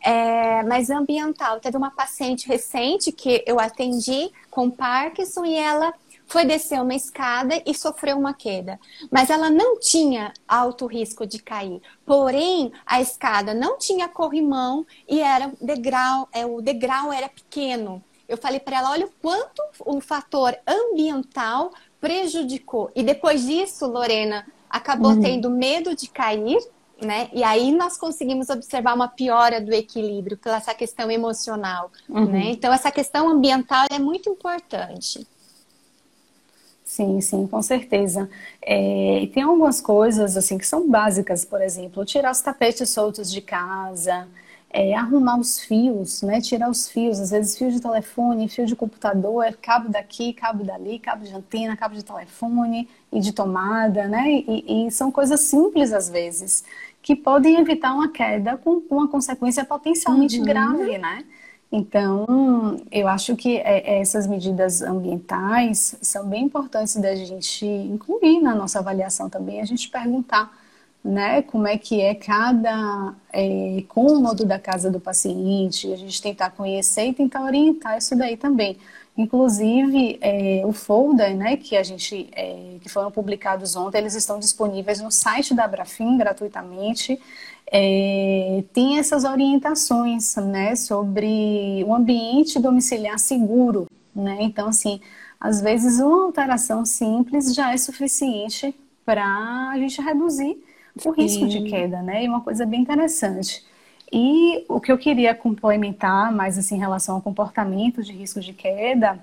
[SPEAKER 2] É, mas ambiental. Teve uma paciente recente que eu atendi com Parkinson e ela foi descer uma escada e sofreu uma queda. Mas ela não tinha alto risco de cair. Porém, a escada não tinha corrimão e era degrau, é, o degrau era pequeno. Eu falei para ela, olha o quanto o fator ambiental prejudicou. E depois disso, Lorena, acabou uhum. tendo medo de cair, né? E aí nós conseguimos observar uma piora do equilíbrio pela essa questão emocional, uhum. né? Então essa questão ambiental é muito importante.
[SPEAKER 1] Sim, sim, com certeza. É, tem algumas coisas assim que são básicas, por exemplo, tirar os tapetes soltos de casa, é, arrumar os fios, né? Tirar os fios, às vezes fio de telefone, fio de computador, cabo daqui, cabo dali, cabo de antena, cabo de telefone e de tomada, né? E, e são coisas simples às vezes que podem evitar uma queda com uma consequência potencialmente uhum. grave, né? Então, eu acho que é, essas medidas ambientais são bem importantes da gente incluir na nossa avaliação também, a gente perguntar né, como é que é cada é, cômodo da casa do paciente, a gente tentar conhecer e tentar orientar isso daí também. Inclusive, é, o folder, né, que a gente, é, que foram publicados ontem, eles estão disponíveis no site da Abrafim gratuitamente. É, tem essas orientações, né, sobre o ambiente domiciliar seguro, né. Então, assim, às vezes uma alteração simples já é suficiente para a gente reduzir o risco de queda, né? E uma coisa bem interessante. E o que eu queria complementar mais assim, em relação ao comportamento de risco de queda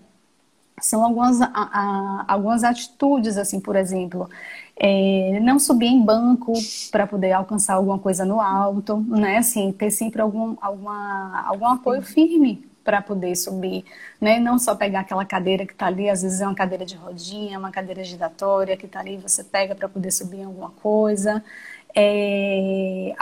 [SPEAKER 1] são algumas, a, a, algumas atitudes, assim, por exemplo, é, não subir em banco para poder alcançar alguma coisa no alto, né? Assim, ter sempre algum, alguma, algum apoio firme para poder subir, né? Não só pegar aquela cadeira que está ali, às vezes é uma cadeira de rodinha, uma cadeira giratória que está ali, você pega para poder subir alguma coisa é,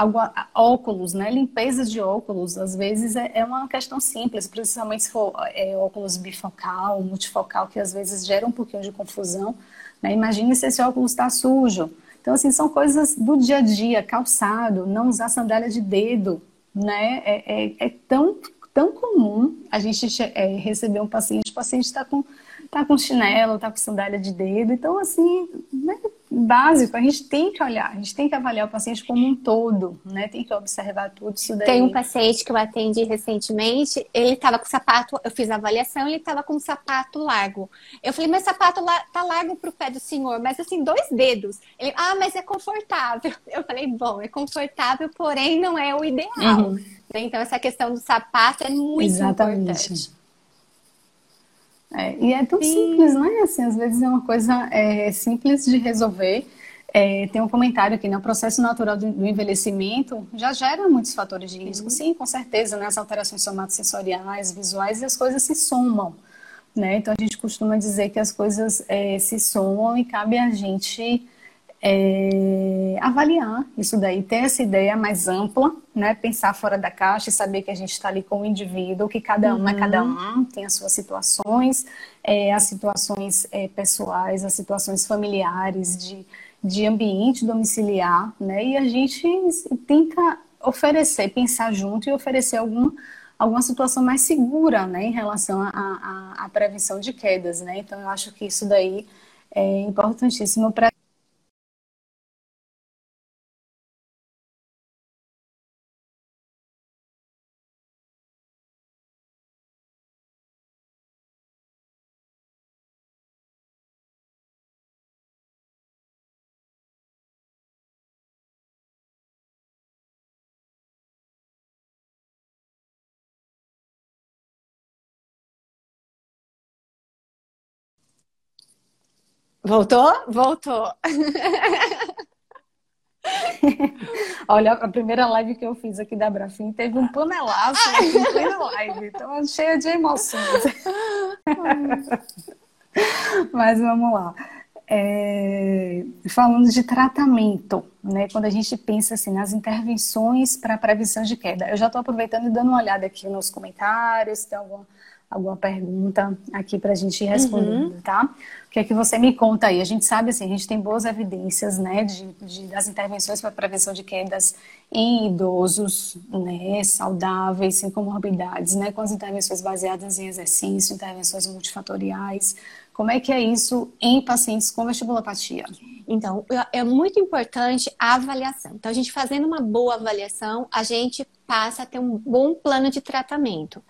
[SPEAKER 1] óculos, né? Limpeza de óculos, às vezes é, é uma questão simples, principalmente se for é, óculos bifocal, multifocal, que às vezes gera um pouquinho de confusão. Né? Imagine se esse óculos está sujo. Então, assim, são coisas do dia a dia, calçado, não usar sandália de dedo, né? É, é, é tão, tão comum a gente é, receber um paciente, o paciente está com, tá com chinelo, está com sandália de dedo. Então, assim, né? básico, a gente tem que olhar, a gente tem que avaliar o paciente como um todo, né? Tem que observar tudo isso daí.
[SPEAKER 2] Tem um paciente que eu atendi recentemente, ele estava com sapato, eu fiz a avaliação, ele estava com um sapato largo. Eu falei, mas sapato tá largo pro pé do senhor, mas assim, dois dedos. Ele, ah, mas é confortável. Eu falei, bom, é confortável, porém não é o ideal. Uhum. Então, essa questão do sapato é muito Exatamente. importante.
[SPEAKER 1] É, e é tão Sim. simples, né? Assim, às vezes é uma coisa é, simples de resolver. É, tem um comentário aqui, né? O processo natural do, do envelhecimento já gera muitos fatores de risco. Uhum. Sim, com certeza, né? As alterações somatosensoriais, visuais, e as coisas se somam. Né? Então a gente costuma dizer que as coisas é, se somam e cabe a gente é, avaliar isso daí, ter essa ideia mais ampla, né? Pensar fora da caixa e saber que a gente está ali com o indivíduo, que cada um uhum. é cada um, tem as suas situações, é, as situações é, pessoais, as situações familiares, de, de ambiente domiciliar, né? E a gente tenta oferecer, pensar junto e oferecer algum, alguma situação mais segura, né? Em relação à prevenção de quedas, né? Então, eu acho que isso daí é importantíssimo para
[SPEAKER 2] Voltou? Voltou.
[SPEAKER 1] Olha, a primeira live que eu fiz aqui da Brafim teve um panelaço em plena live, então cheia de emoções. Mas vamos lá. É, falando de tratamento, né? Quando a gente pensa assim nas intervenções para prevenção de queda, eu já estou aproveitando e dando uma olhada aqui nos comentários, tem alguma alguma pergunta aqui para a gente ir respondendo, uhum. tá? O que é que você me conta aí? A gente sabe, assim, a gente tem boas evidências, né, de, de das intervenções para prevenção de quedas em idosos, né, saudáveis, sem comorbidades, né, com as intervenções baseadas em exercício, intervenções multifatoriais. Como é que é isso em pacientes com vestibulopatia?
[SPEAKER 2] Então, é muito importante a avaliação. Então, a gente fazendo uma boa avaliação, a gente passa a ter um bom plano de tratamento.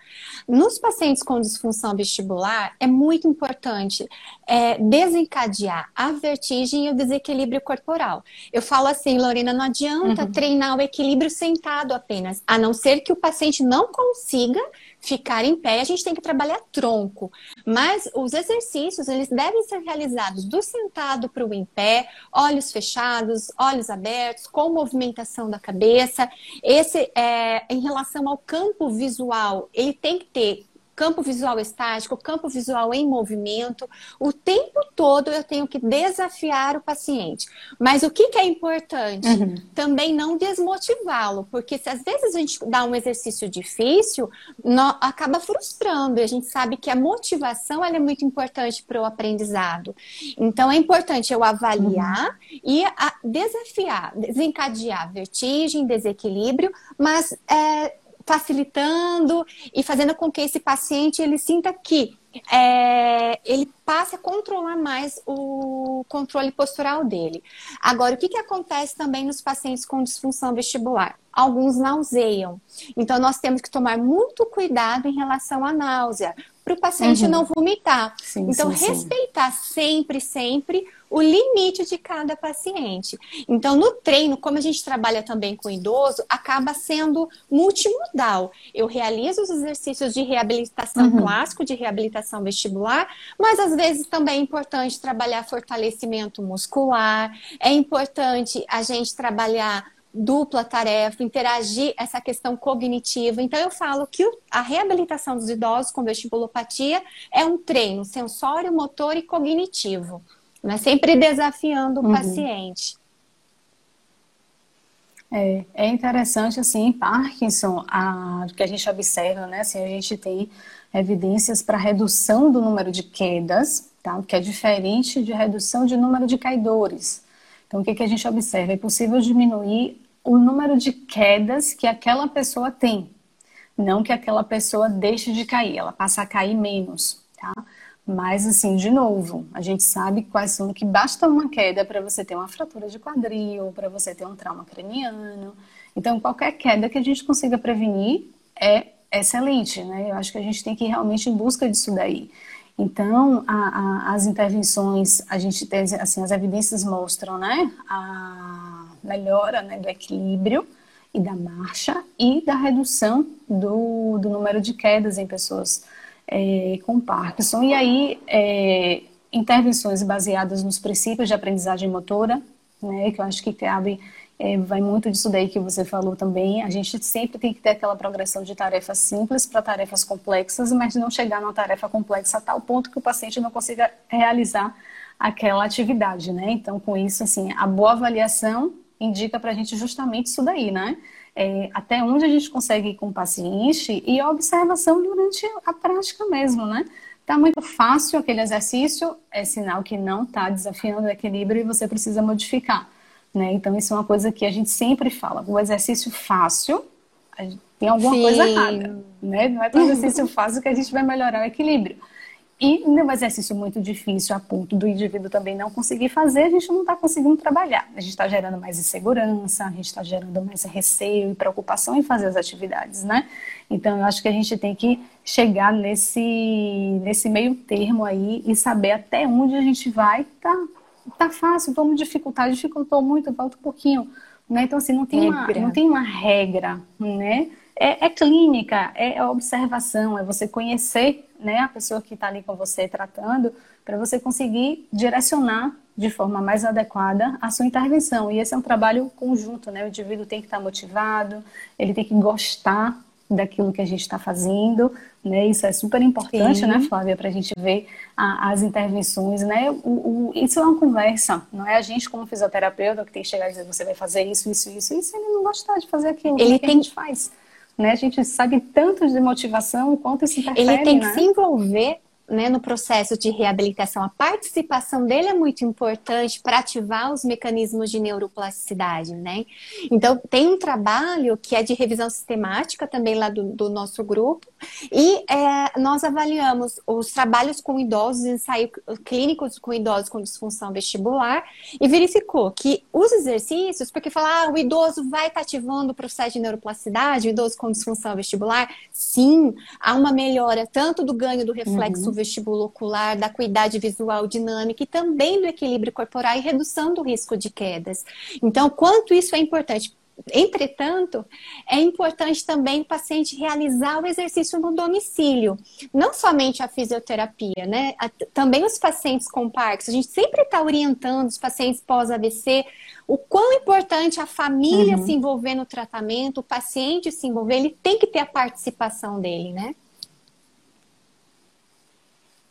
[SPEAKER 2] Nos pacientes com disfunção vestibular, é muito importante é, desencadear a vertigem e o desequilíbrio corporal. Eu falo assim, Lorena, não adianta uhum. treinar o equilíbrio sentado apenas, a não ser que o paciente não consiga ficar em pé, a gente tem que trabalhar tronco. Mas os exercícios, eles devem ser realizados do sentado para o em pé, olhos fechados, olhos abertos, com movimentação da cabeça. Esse, é, em relação ao campo visual, ele tem que ter campo visual estático, campo visual em movimento. O tempo todo eu tenho que desafiar o paciente. Mas o que, que é importante? Uhum. Também não desmotivá-lo, porque se às vezes a gente dá um exercício difícil, acaba frustrando. E a gente sabe que a motivação é muito importante para o aprendizado. Então é importante eu avaliar uhum. e desafiar, desencadear vertigem, desequilíbrio, mas é, facilitando e fazendo com que esse paciente ele sinta que é, ele passe a controlar mais o controle postural dele. Agora, o que, que acontece também nos pacientes com disfunção vestibular? Alguns nauseiam. Então, nós temos que tomar muito cuidado em relação à náusea, para o paciente uhum. não vomitar. Sim, então, sim, respeitar sim. sempre, sempre o limite de cada paciente. Então, no treino, como a gente trabalha também com idoso, acaba sendo multimodal. Eu realizo os exercícios de reabilitação uhum. clássico, de reabilitação vestibular, mas às vezes também é importante trabalhar fortalecimento muscular, é importante a gente trabalhar dupla tarefa, interagir essa questão cognitiva. Então, eu falo que a reabilitação dos idosos com vestibulopatia é um treino sensório, motor e cognitivo, né? sempre desafiando o uhum. paciente.
[SPEAKER 1] É, é interessante, assim, em Parkinson, a, que a gente observa, né, assim, a gente tem evidências para redução do número de quedas, tá, que é diferente de redução de número de caidores. Então, o que, que a gente observa? É possível diminuir o número de quedas que aquela pessoa tem. Não que aquela pessoa deixe de cair, ela passa a cair menos, tá? Mas, assim, de novo, a gente sabe quais são que basta uma queda para você ter uma fratura de quadril, para você ter um trauma craniano. Então, qualquer queda que a gente consiga prevenir é excelente, né? Eu acho que a gente tem que ir realmente em busca disso daí. Então, a, a, as intervenções, a gente tem, assim, as evidências mostram, né, a melhora né, do equilíbrio e da marcha e da redução do, do número de quedas em pessoas é, com Parkinson. E aí, é, intervenções baseadas nos princípios de aprendizagem motora, né, que eu acho que cabe é, vai muito disso daí que você falou também. A gente sempre tem que ter aquela progressão de tarefas simples para tarefas complexas, mas não chegar numa tarefa complexa a tal ponto que o paciente não consiga realizar aquela atividade, né? Então, com isso, assim, a boa avaliação indica para a gente justamente isso daí, né? É, até onde a gente consegue ir com o paciente e a observação durante a prática mesmo, né? Tá muito fácil aquele exercício, é sinal que não está desafiando o equilíbrio e você precisa modificar. Né? Então, isso é uma coisa que a gente sempre fala. O exercício fácil, tem alguma Sim. coisa errada. Né? Não é para exercício fácil que a gente vai melhorar o equilíbrio. E no exercício muito difícil, a ponto do indivíduo também não conseguir fazer, a gente não está conseguindo trabalhar. A gente está gerando mais insegurança, a gente está gerando mais receio e preocupação em fazer as atividades, né? Então, eu acho que a gente tem que chegar nesse, nesse meio termo aí e saber até onde a gente vai estar tá tá fácil, vamos dificultar, dificultou muito, volta um pouquinho. Né? Então, assim, não tem, uma, não tem uma regra, né? É, é, clínica, é observação, é você conhecer né, a pessoa que está ali com você tratando, para você conseguir direcionar de forma mais adequada a sua intervenção. E esse é um trabalho conjunto, né? O indivíduo tem que estar tá motivado, ele tem que gostar daquilo que a gente está fazendo, né? Isso é super importante, né, Sim. né, Flávia, para a gente ver a, as intervenções, né? O, o, isso é uma conversa, não é a gente como fisioterapeuta que tem que chegar e dizer você vai fazer isso, isso, isso, e se ele não gostar de fazer aquilo, ele tem... a gente faz? Né? A gente sabe tanto de motivação quanto isso interfere,
[SPEAKER 2] Ele tem
[SPEAKER 1] né?
[SPEAKER 2] que se envolver né, no processo de reabilitação, a participação dele é muito importante para ativar os mecanismos de neuroplasticidade, né? Então, tem um trabalho que é de revisão sistemática também lá do, do nosso grupo, e é, nós avaliamos os trabalhos com idosos, ensaios clínicos com idosos com disfunção vestibular, e verificou que os exercícios, porque falar, ah, o idoso vai estar tá ativando o processo de neuroplasticidade, o idoso com disfunção vestibular, sim, há uma melhora tanto do ganho do reflexo uhum vestibulo ocular, da acuidade visual dinâmica e também do equilíbrio corporal e redução do risco de quedas. Então, quanto isso é importante Entretanto, é importante também o paciente realizar o exercício no domicílio, não somente a fisioterapia, né? Também os pacientes com Parkinson, a gente sempre está orientando os pacientes pós-AVC o quão importante a família uhum. se envolver no tratamento, o paciente se envolver, ele tem que ter a participação dele, né?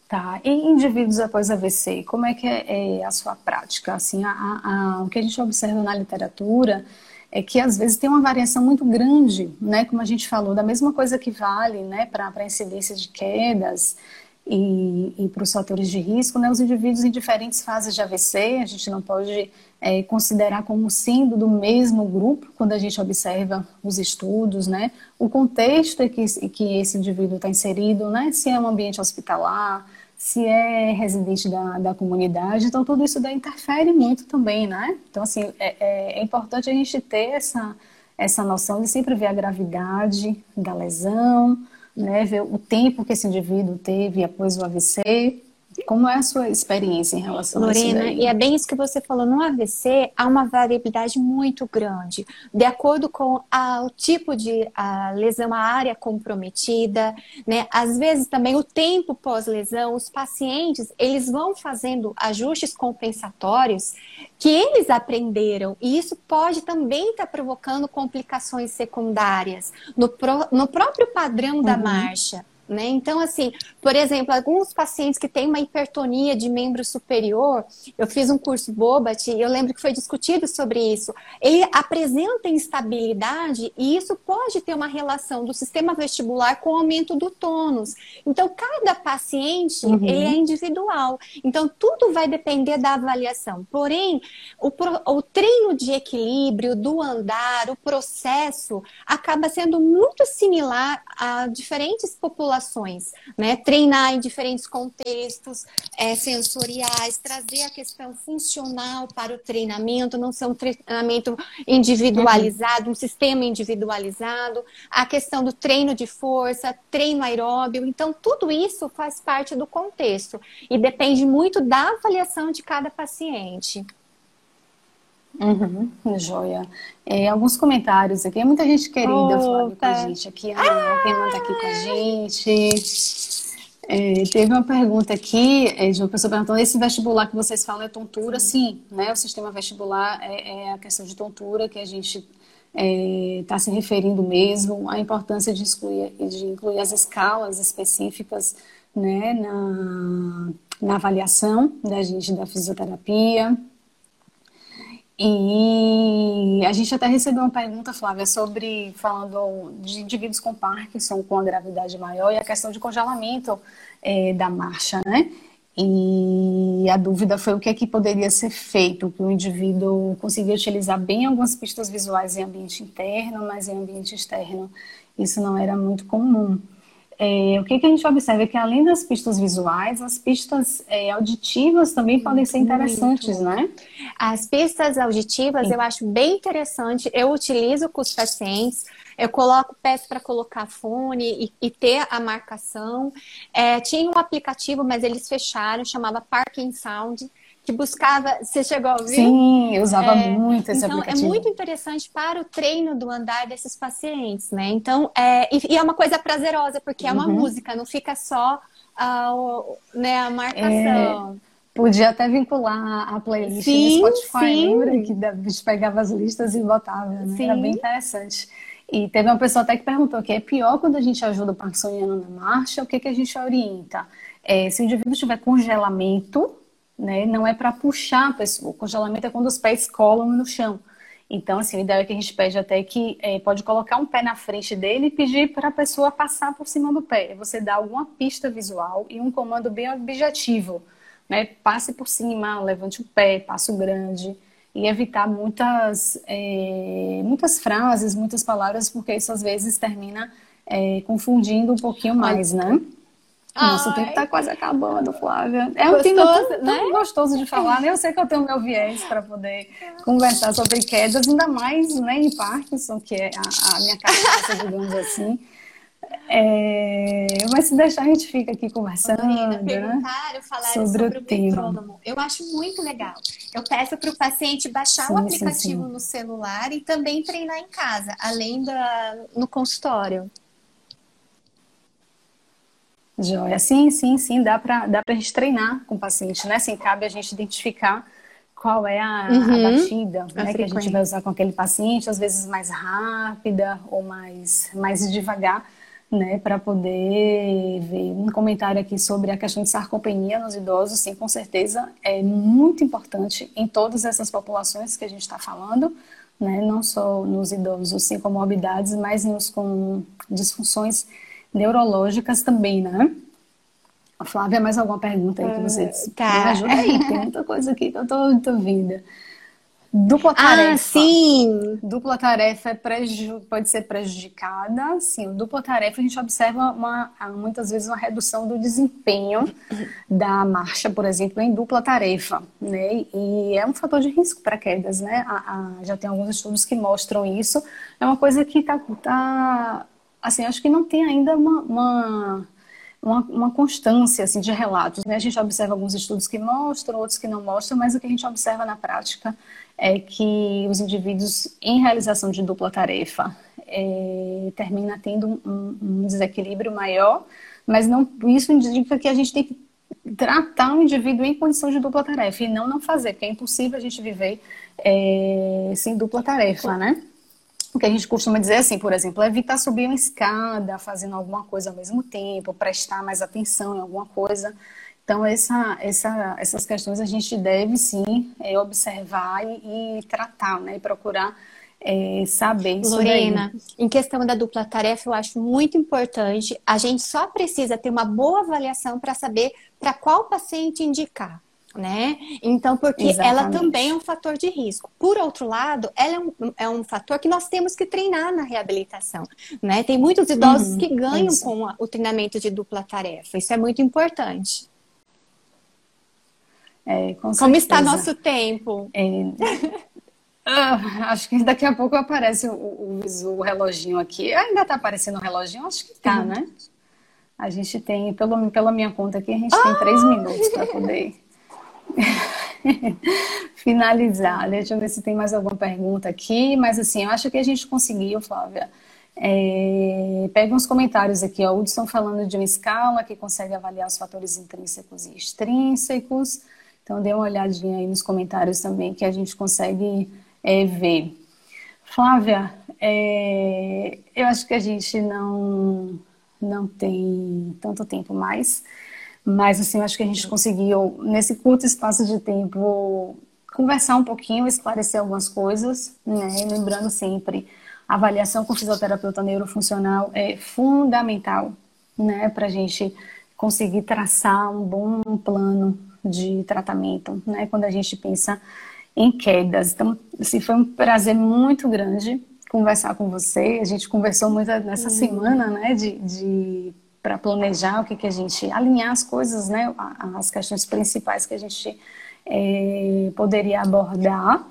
[SPEAKER 1] Tá. E indivíduos após AVC, como é que é, é a sua prática? Assim, a, a, o que a gente observa na literatura é que às vezes tem uma variação muito grande, né? Como a gente falou, da mesma coisa que vale, né, para a incidência de quedas e, e para os fatores de risco, né? Os indivíduos em diferentes fases de AVC, a gente não pode é, considerar como sendo do mesmo grupo quando a gente observa os estudos, né? O contexto em que, em que esse indivíduo está inserido, né? Se é um ambiente hospitalar, se é residente da, da comunidade, então tudo isso daí interfere muito também, né? Então, assim, é, é, é importante a gente ter essa, essa noção de sempre ver a gravidade da lesão, né? Ver o tempo que esse indivíduo teve após o AVC, como é a sua experiência em relação
[SPEAKER 2] Lorena,
[SPEAKER 1] a isso?
[SPEAKER 2] e é bem isso que você falou. No AVC, há uma variabilidade muito grande, de acordo com a, o tipo de a lesão, a área comprometida, né? Às vezes também o tempo pós-lesão, os pacientes, eles vão fazendo ajustes compensatórios que eles aprenderam, e isso pode também estar tá provocando complicações secundárias no, pro, no próprio padrão uhum. da marcha. Né? Então, assim, por exemplo, alguns pacientes que têm uma hipertonia de membro superior, eu fiz um curso Bobat e eu lembro que foi discutido sobre isso. Ele apresenta instabilidade e isso pode ter uma relação do sistema vestibular com o aumento do tônus. Então, cada paciente uhum. ele é individual. Então, tudo vai depender da avaliação. Porém, o, o treino de equilíbrio, do andar, o processo, acaba sendo muito similar a diferentes populações situações, né? Treinar em diferentes contextos é, sensoriais, trazer a questão funcional para o treinamento, não ser um treinamento individualizado, um sistema individualizado, a questão do treino de força, treino aeróbio, então tudo isso faz parte do contexto e depende muito da avaliação de cada paciente.
[SPEAKER 1] Uhum, joia. É, alguns comentários aqui. Muita gente querida oh, falando tá. com a gente aqui. Ah, alguém manda aqui com a gente. É, teve uma pergunta aqui é, de uma pessoa perguntando: esse vestibular que vocês falam é tontura? Sim, sim né? O sistema vestibular é, é, a questão de tontura que a gente está é, se referindo mesmo. A importância de incluir, de incluir as escalas específicas né, na, na avaliação da gente da fisioterapia. E a gente até recebeu uma pergunta, Flávia, sobre falando de indivíduos com Parkinson com a gravidade maior e a questão de congelamento é, da marcha, né? E a dúvida foi o que é que poderia ser feito, que o indivíduo conseguia utilizar bem algumas pistas visuais em ambiente interno, mas em ambiente externo isso não era muito comum é, o que, que, a gente observa é que além das pistas visuais, as pistas é, auditivas também podem ser interessantes, Muito. né?
[SPEAKER 2] As pistas auditivas Sim. eu acho bem interessante, eu utilizo com os pacientes, eu coloco peço para colocar fone e, e, ter a marcação. É, tinha um aplicativo, mas eles fecharam, chamava Parking Sound que buscava. Você chegou a ouvir?
[SPEAKER 1] Sim, eu usava é, muito esse
[SPEAKER 2] então,
[SPEAKER 1] é aplicativo.
[SPEAKER 2] É muito interessante para o treino do andar desses pacientes, né? Então, é, e, e é uma coisa prazerosa, porque é uma uhum. música, não fica só a, né, a marcação.
[SPEAKER 1] É, podia até vincular a playlist sim, no Spotify, sim. lembra? Que a gente pegava as listas e botava, né? Sim. Era bem interessante. E teve uma pessoa até que perguntou que é pior quando a gente ajuda o parkinsoniano na marcha, o que, que a gente orienta? É, se o indivíduo tiver congelamento, né? Não é para puxar a pessoa. O congelamento é quando os pés colam no chão. Então, assim, o ideal é que a gente pede até que é, pode colocar um pé na frente dele e pedir para a pessoa passar por cima do pé. Você dá alguma pista visual e um comando bem objetivo, né? Passe por cima, levante o pé, passo grande e evitar muitas, é, muitas frases, muitas palavras, porque isso às vezes termina é, confundindo um pouquinho mais, né? Nossa, o tempo tá quase acabando, Flávia. É um tema tão, né? tão gostoso de falar, né? Eu sei que eu tenho meu viés para poder conversar sobre quedas, ainda mais né, em Parkinson, que é a, a minha cabeça, digamos assim. É, mas se deixar, a gente fica aqui conversando. Marina,
[SPEAKER 2] perguntaram, falaram sobre, sobre o, o metrônomo. Eu acho muito legal. Eu peço para o paciente baixar sim, o aplicativo sim, sim. no celular e também treinar em casa, além da no consultório.
[SPEAKER 1] Joia, sim, sim, sim, dá para dá a gente treinar com o paciente, né? Assim, cabe a gente identificar qual é a, uhum. a batida a né, que a gente vai usar com aquele paciente, às vezes mais rápida ou mais, mais devagar, né, para poder ver um comentário aqui sobre a questão de sarcopenia nos idosos, sim, com certeza é muito importante em todas essas populações que a gente está falando, né, não só nos idosos sim com morbidades, mas nos com disfunções neurológicas também, né? Flávia, mais alguma pergunta aí que você uh, tá. me ajuda aí? Tem muita coisa aqui que eu tô, tô vendo. Dupla ah, tarefa.
[SPEAKER 2] Ah, sim!
[SPEAKER 1] Dupla tarefa é preju... pode ser prejudicada. Sim, dupla tarefa a gente observa uma, muitas vezes uma redução do desempenho da marcha, por exemplo, em dupla tarefa. Né? E é um fator de risco para quedas, né? A, a, já tem alguns estudos que mostram isso. É uma coisa que está. Tá, assim, acho que não tem ainda uma, uma uma, uma, constância assim, de relatos. Né? A gente observa alguns estudos que mostram, outros que não mostram, mas o que a gente observa na prática é que os indivíduos em realização de dupla tarefa é, termina tendo um, um, desequilíbrio maior, mas não isso indica que a gente tem que tratar o indivíduo em condição de dupla tarefa e não não fazer, porque é impossível a gente viver é, sem dupla tarefa, né? O que a gente costuma dizer assim, por exemplo, evitar subir uma escada fazendo alguma coisa ao mesmo tempo, prestar mais atenção em alguma coisa. Então, essa, essa, essas questões a gente deve sim é, observar e, e, tratar, né? E procurar é, saber
[SPEAKER 2] Lorena, em questão da dupla tarefa, eu acho muito importante. A gente só precisa ter uma boa avaliação para saber para qual paciente indicar né? Então, porque Exatamente. ela também é um fator de risco. Por outro lado, ela é um, é um fator que nós temos que treinar na reabilitação, né? Tem muitos idosos uhum, que ganham isso. com a, o treinamento de dupla tarefa. Isso é muito importante.
[SPEAKER 1] É, com
[SPEAKER 2] Como está nosso tempo? É...
[SPEAKER 1] Ah, acho que daqui a pouco aparece o, o, o reloginho aqui. Ainda está aparecendo o reloginho? Acho que está, uhum. né? A gente tem, pelo, pela minha conta aqui, a gente ah! tem três minutos para poder finalizar. Deixa eu ver se tem mais alguma pergunta aqui. Mas assim, eu acho que a gente conseguiu, Flávia. É, pega uns comentários aqui, ó. Hudson falando de uma escala que consegue avaliar os fatores intrínsecos e extrínsecos. Então, dê uma olhadinha aí nos comentários também que a gente consegue é, ver. Flávia, é, eu acho que a gente não, não tem tanto tempo mais. Mas, assim, eu acho que a gente conseguiu, nesse curto espaço de tempo, conversar um pouquinho, esclarecer algumas coisas, né? Lembrando sempre, a avaliação com fisioterapeuta neurofuncional é fundamental, né? Para a gente conseguir traçar um bom plano de tratamento, né? Quando a gente pensa em quedas. Então, assim, foi um prazer muito grande conversar com você. A gente conversou muito nessa uhum. semana, né? de, de para planejar o que, que a gente alinhar as coisas, né, as questões principais que a gente é, poderia abordar.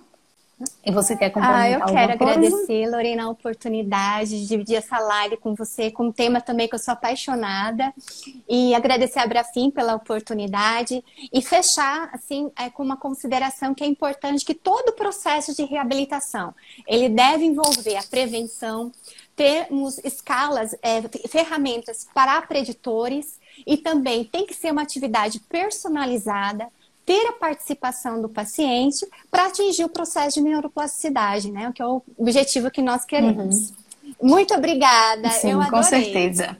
[SPEAKER 1] E você quer complementar
[SPEAKER 2] Ah, eu quero agradecer, Lorena, a oportunidade de dividir essa live com você, com um tema também que eu sou apaixonada. E agradecer a Brafim pela oportunidade. E fechar, assim, é, com uma consideração que é importante, que todo o processo de reabilitação, ele deve envolver a prevenção, termos escalas, é, ferramentas para preditores e também tem que ser uma atividade personalizada, ter a participação do paciente para atingir o processo de neuroplasticidade, né? Que é o objetivo que nós queremos. Uhum. Muito obrigada,
[SPEAKER 1] Sim,
[SPEAKER 2] eu adorei.
[SPEAKER 1] Com certeza.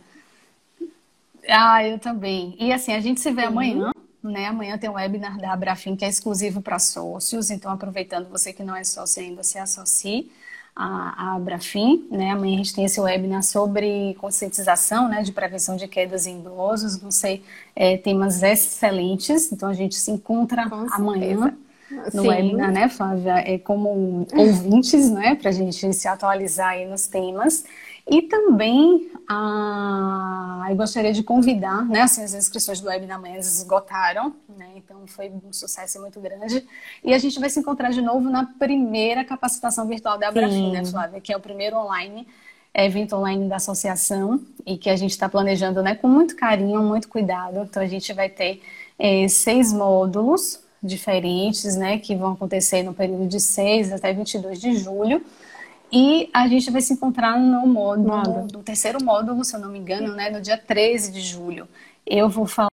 [SPEAKER 1] Ah, eu também. E assim, a gente se vê uhum. amanhã. Né? Amanhã tem um webinar da Abrafim que é exclusivo para sócios, então aproveitando você que não é sócio ainda, se associe a, a Abrafim, né? Amanhã a gente tem esse webinar sobre conscientização, né, de prevenção de quedas em idosos, vão ser é, temas excelentes, então a gente se encontra amanhã no Sim. webinar, né, Flávia, é como ouvintes, né, para a gente se atualizar aí nos temas. E também ah, eu gostaria de convidar, né? Assim, as inscrições do webinar amanhã esgotaram, né? Então foi um sucesso muito grande. E a gente vai se encontrar de novo na primeira capacitação virtual da Abrafim, né, Flávia? Que é o primeiro online, é, evento online da associação e que a gente está planejando, né? Com muito carinho, muito cuidado. Então a gente vai ter é, seis módulos diferentes, né? Que vão acontecer no período de 6 até 22 de julho. E a gente vai se encontrar no módulo, no terceiro módulo, se eu não me engano, né, no dia 13 de julho. Eu vou falar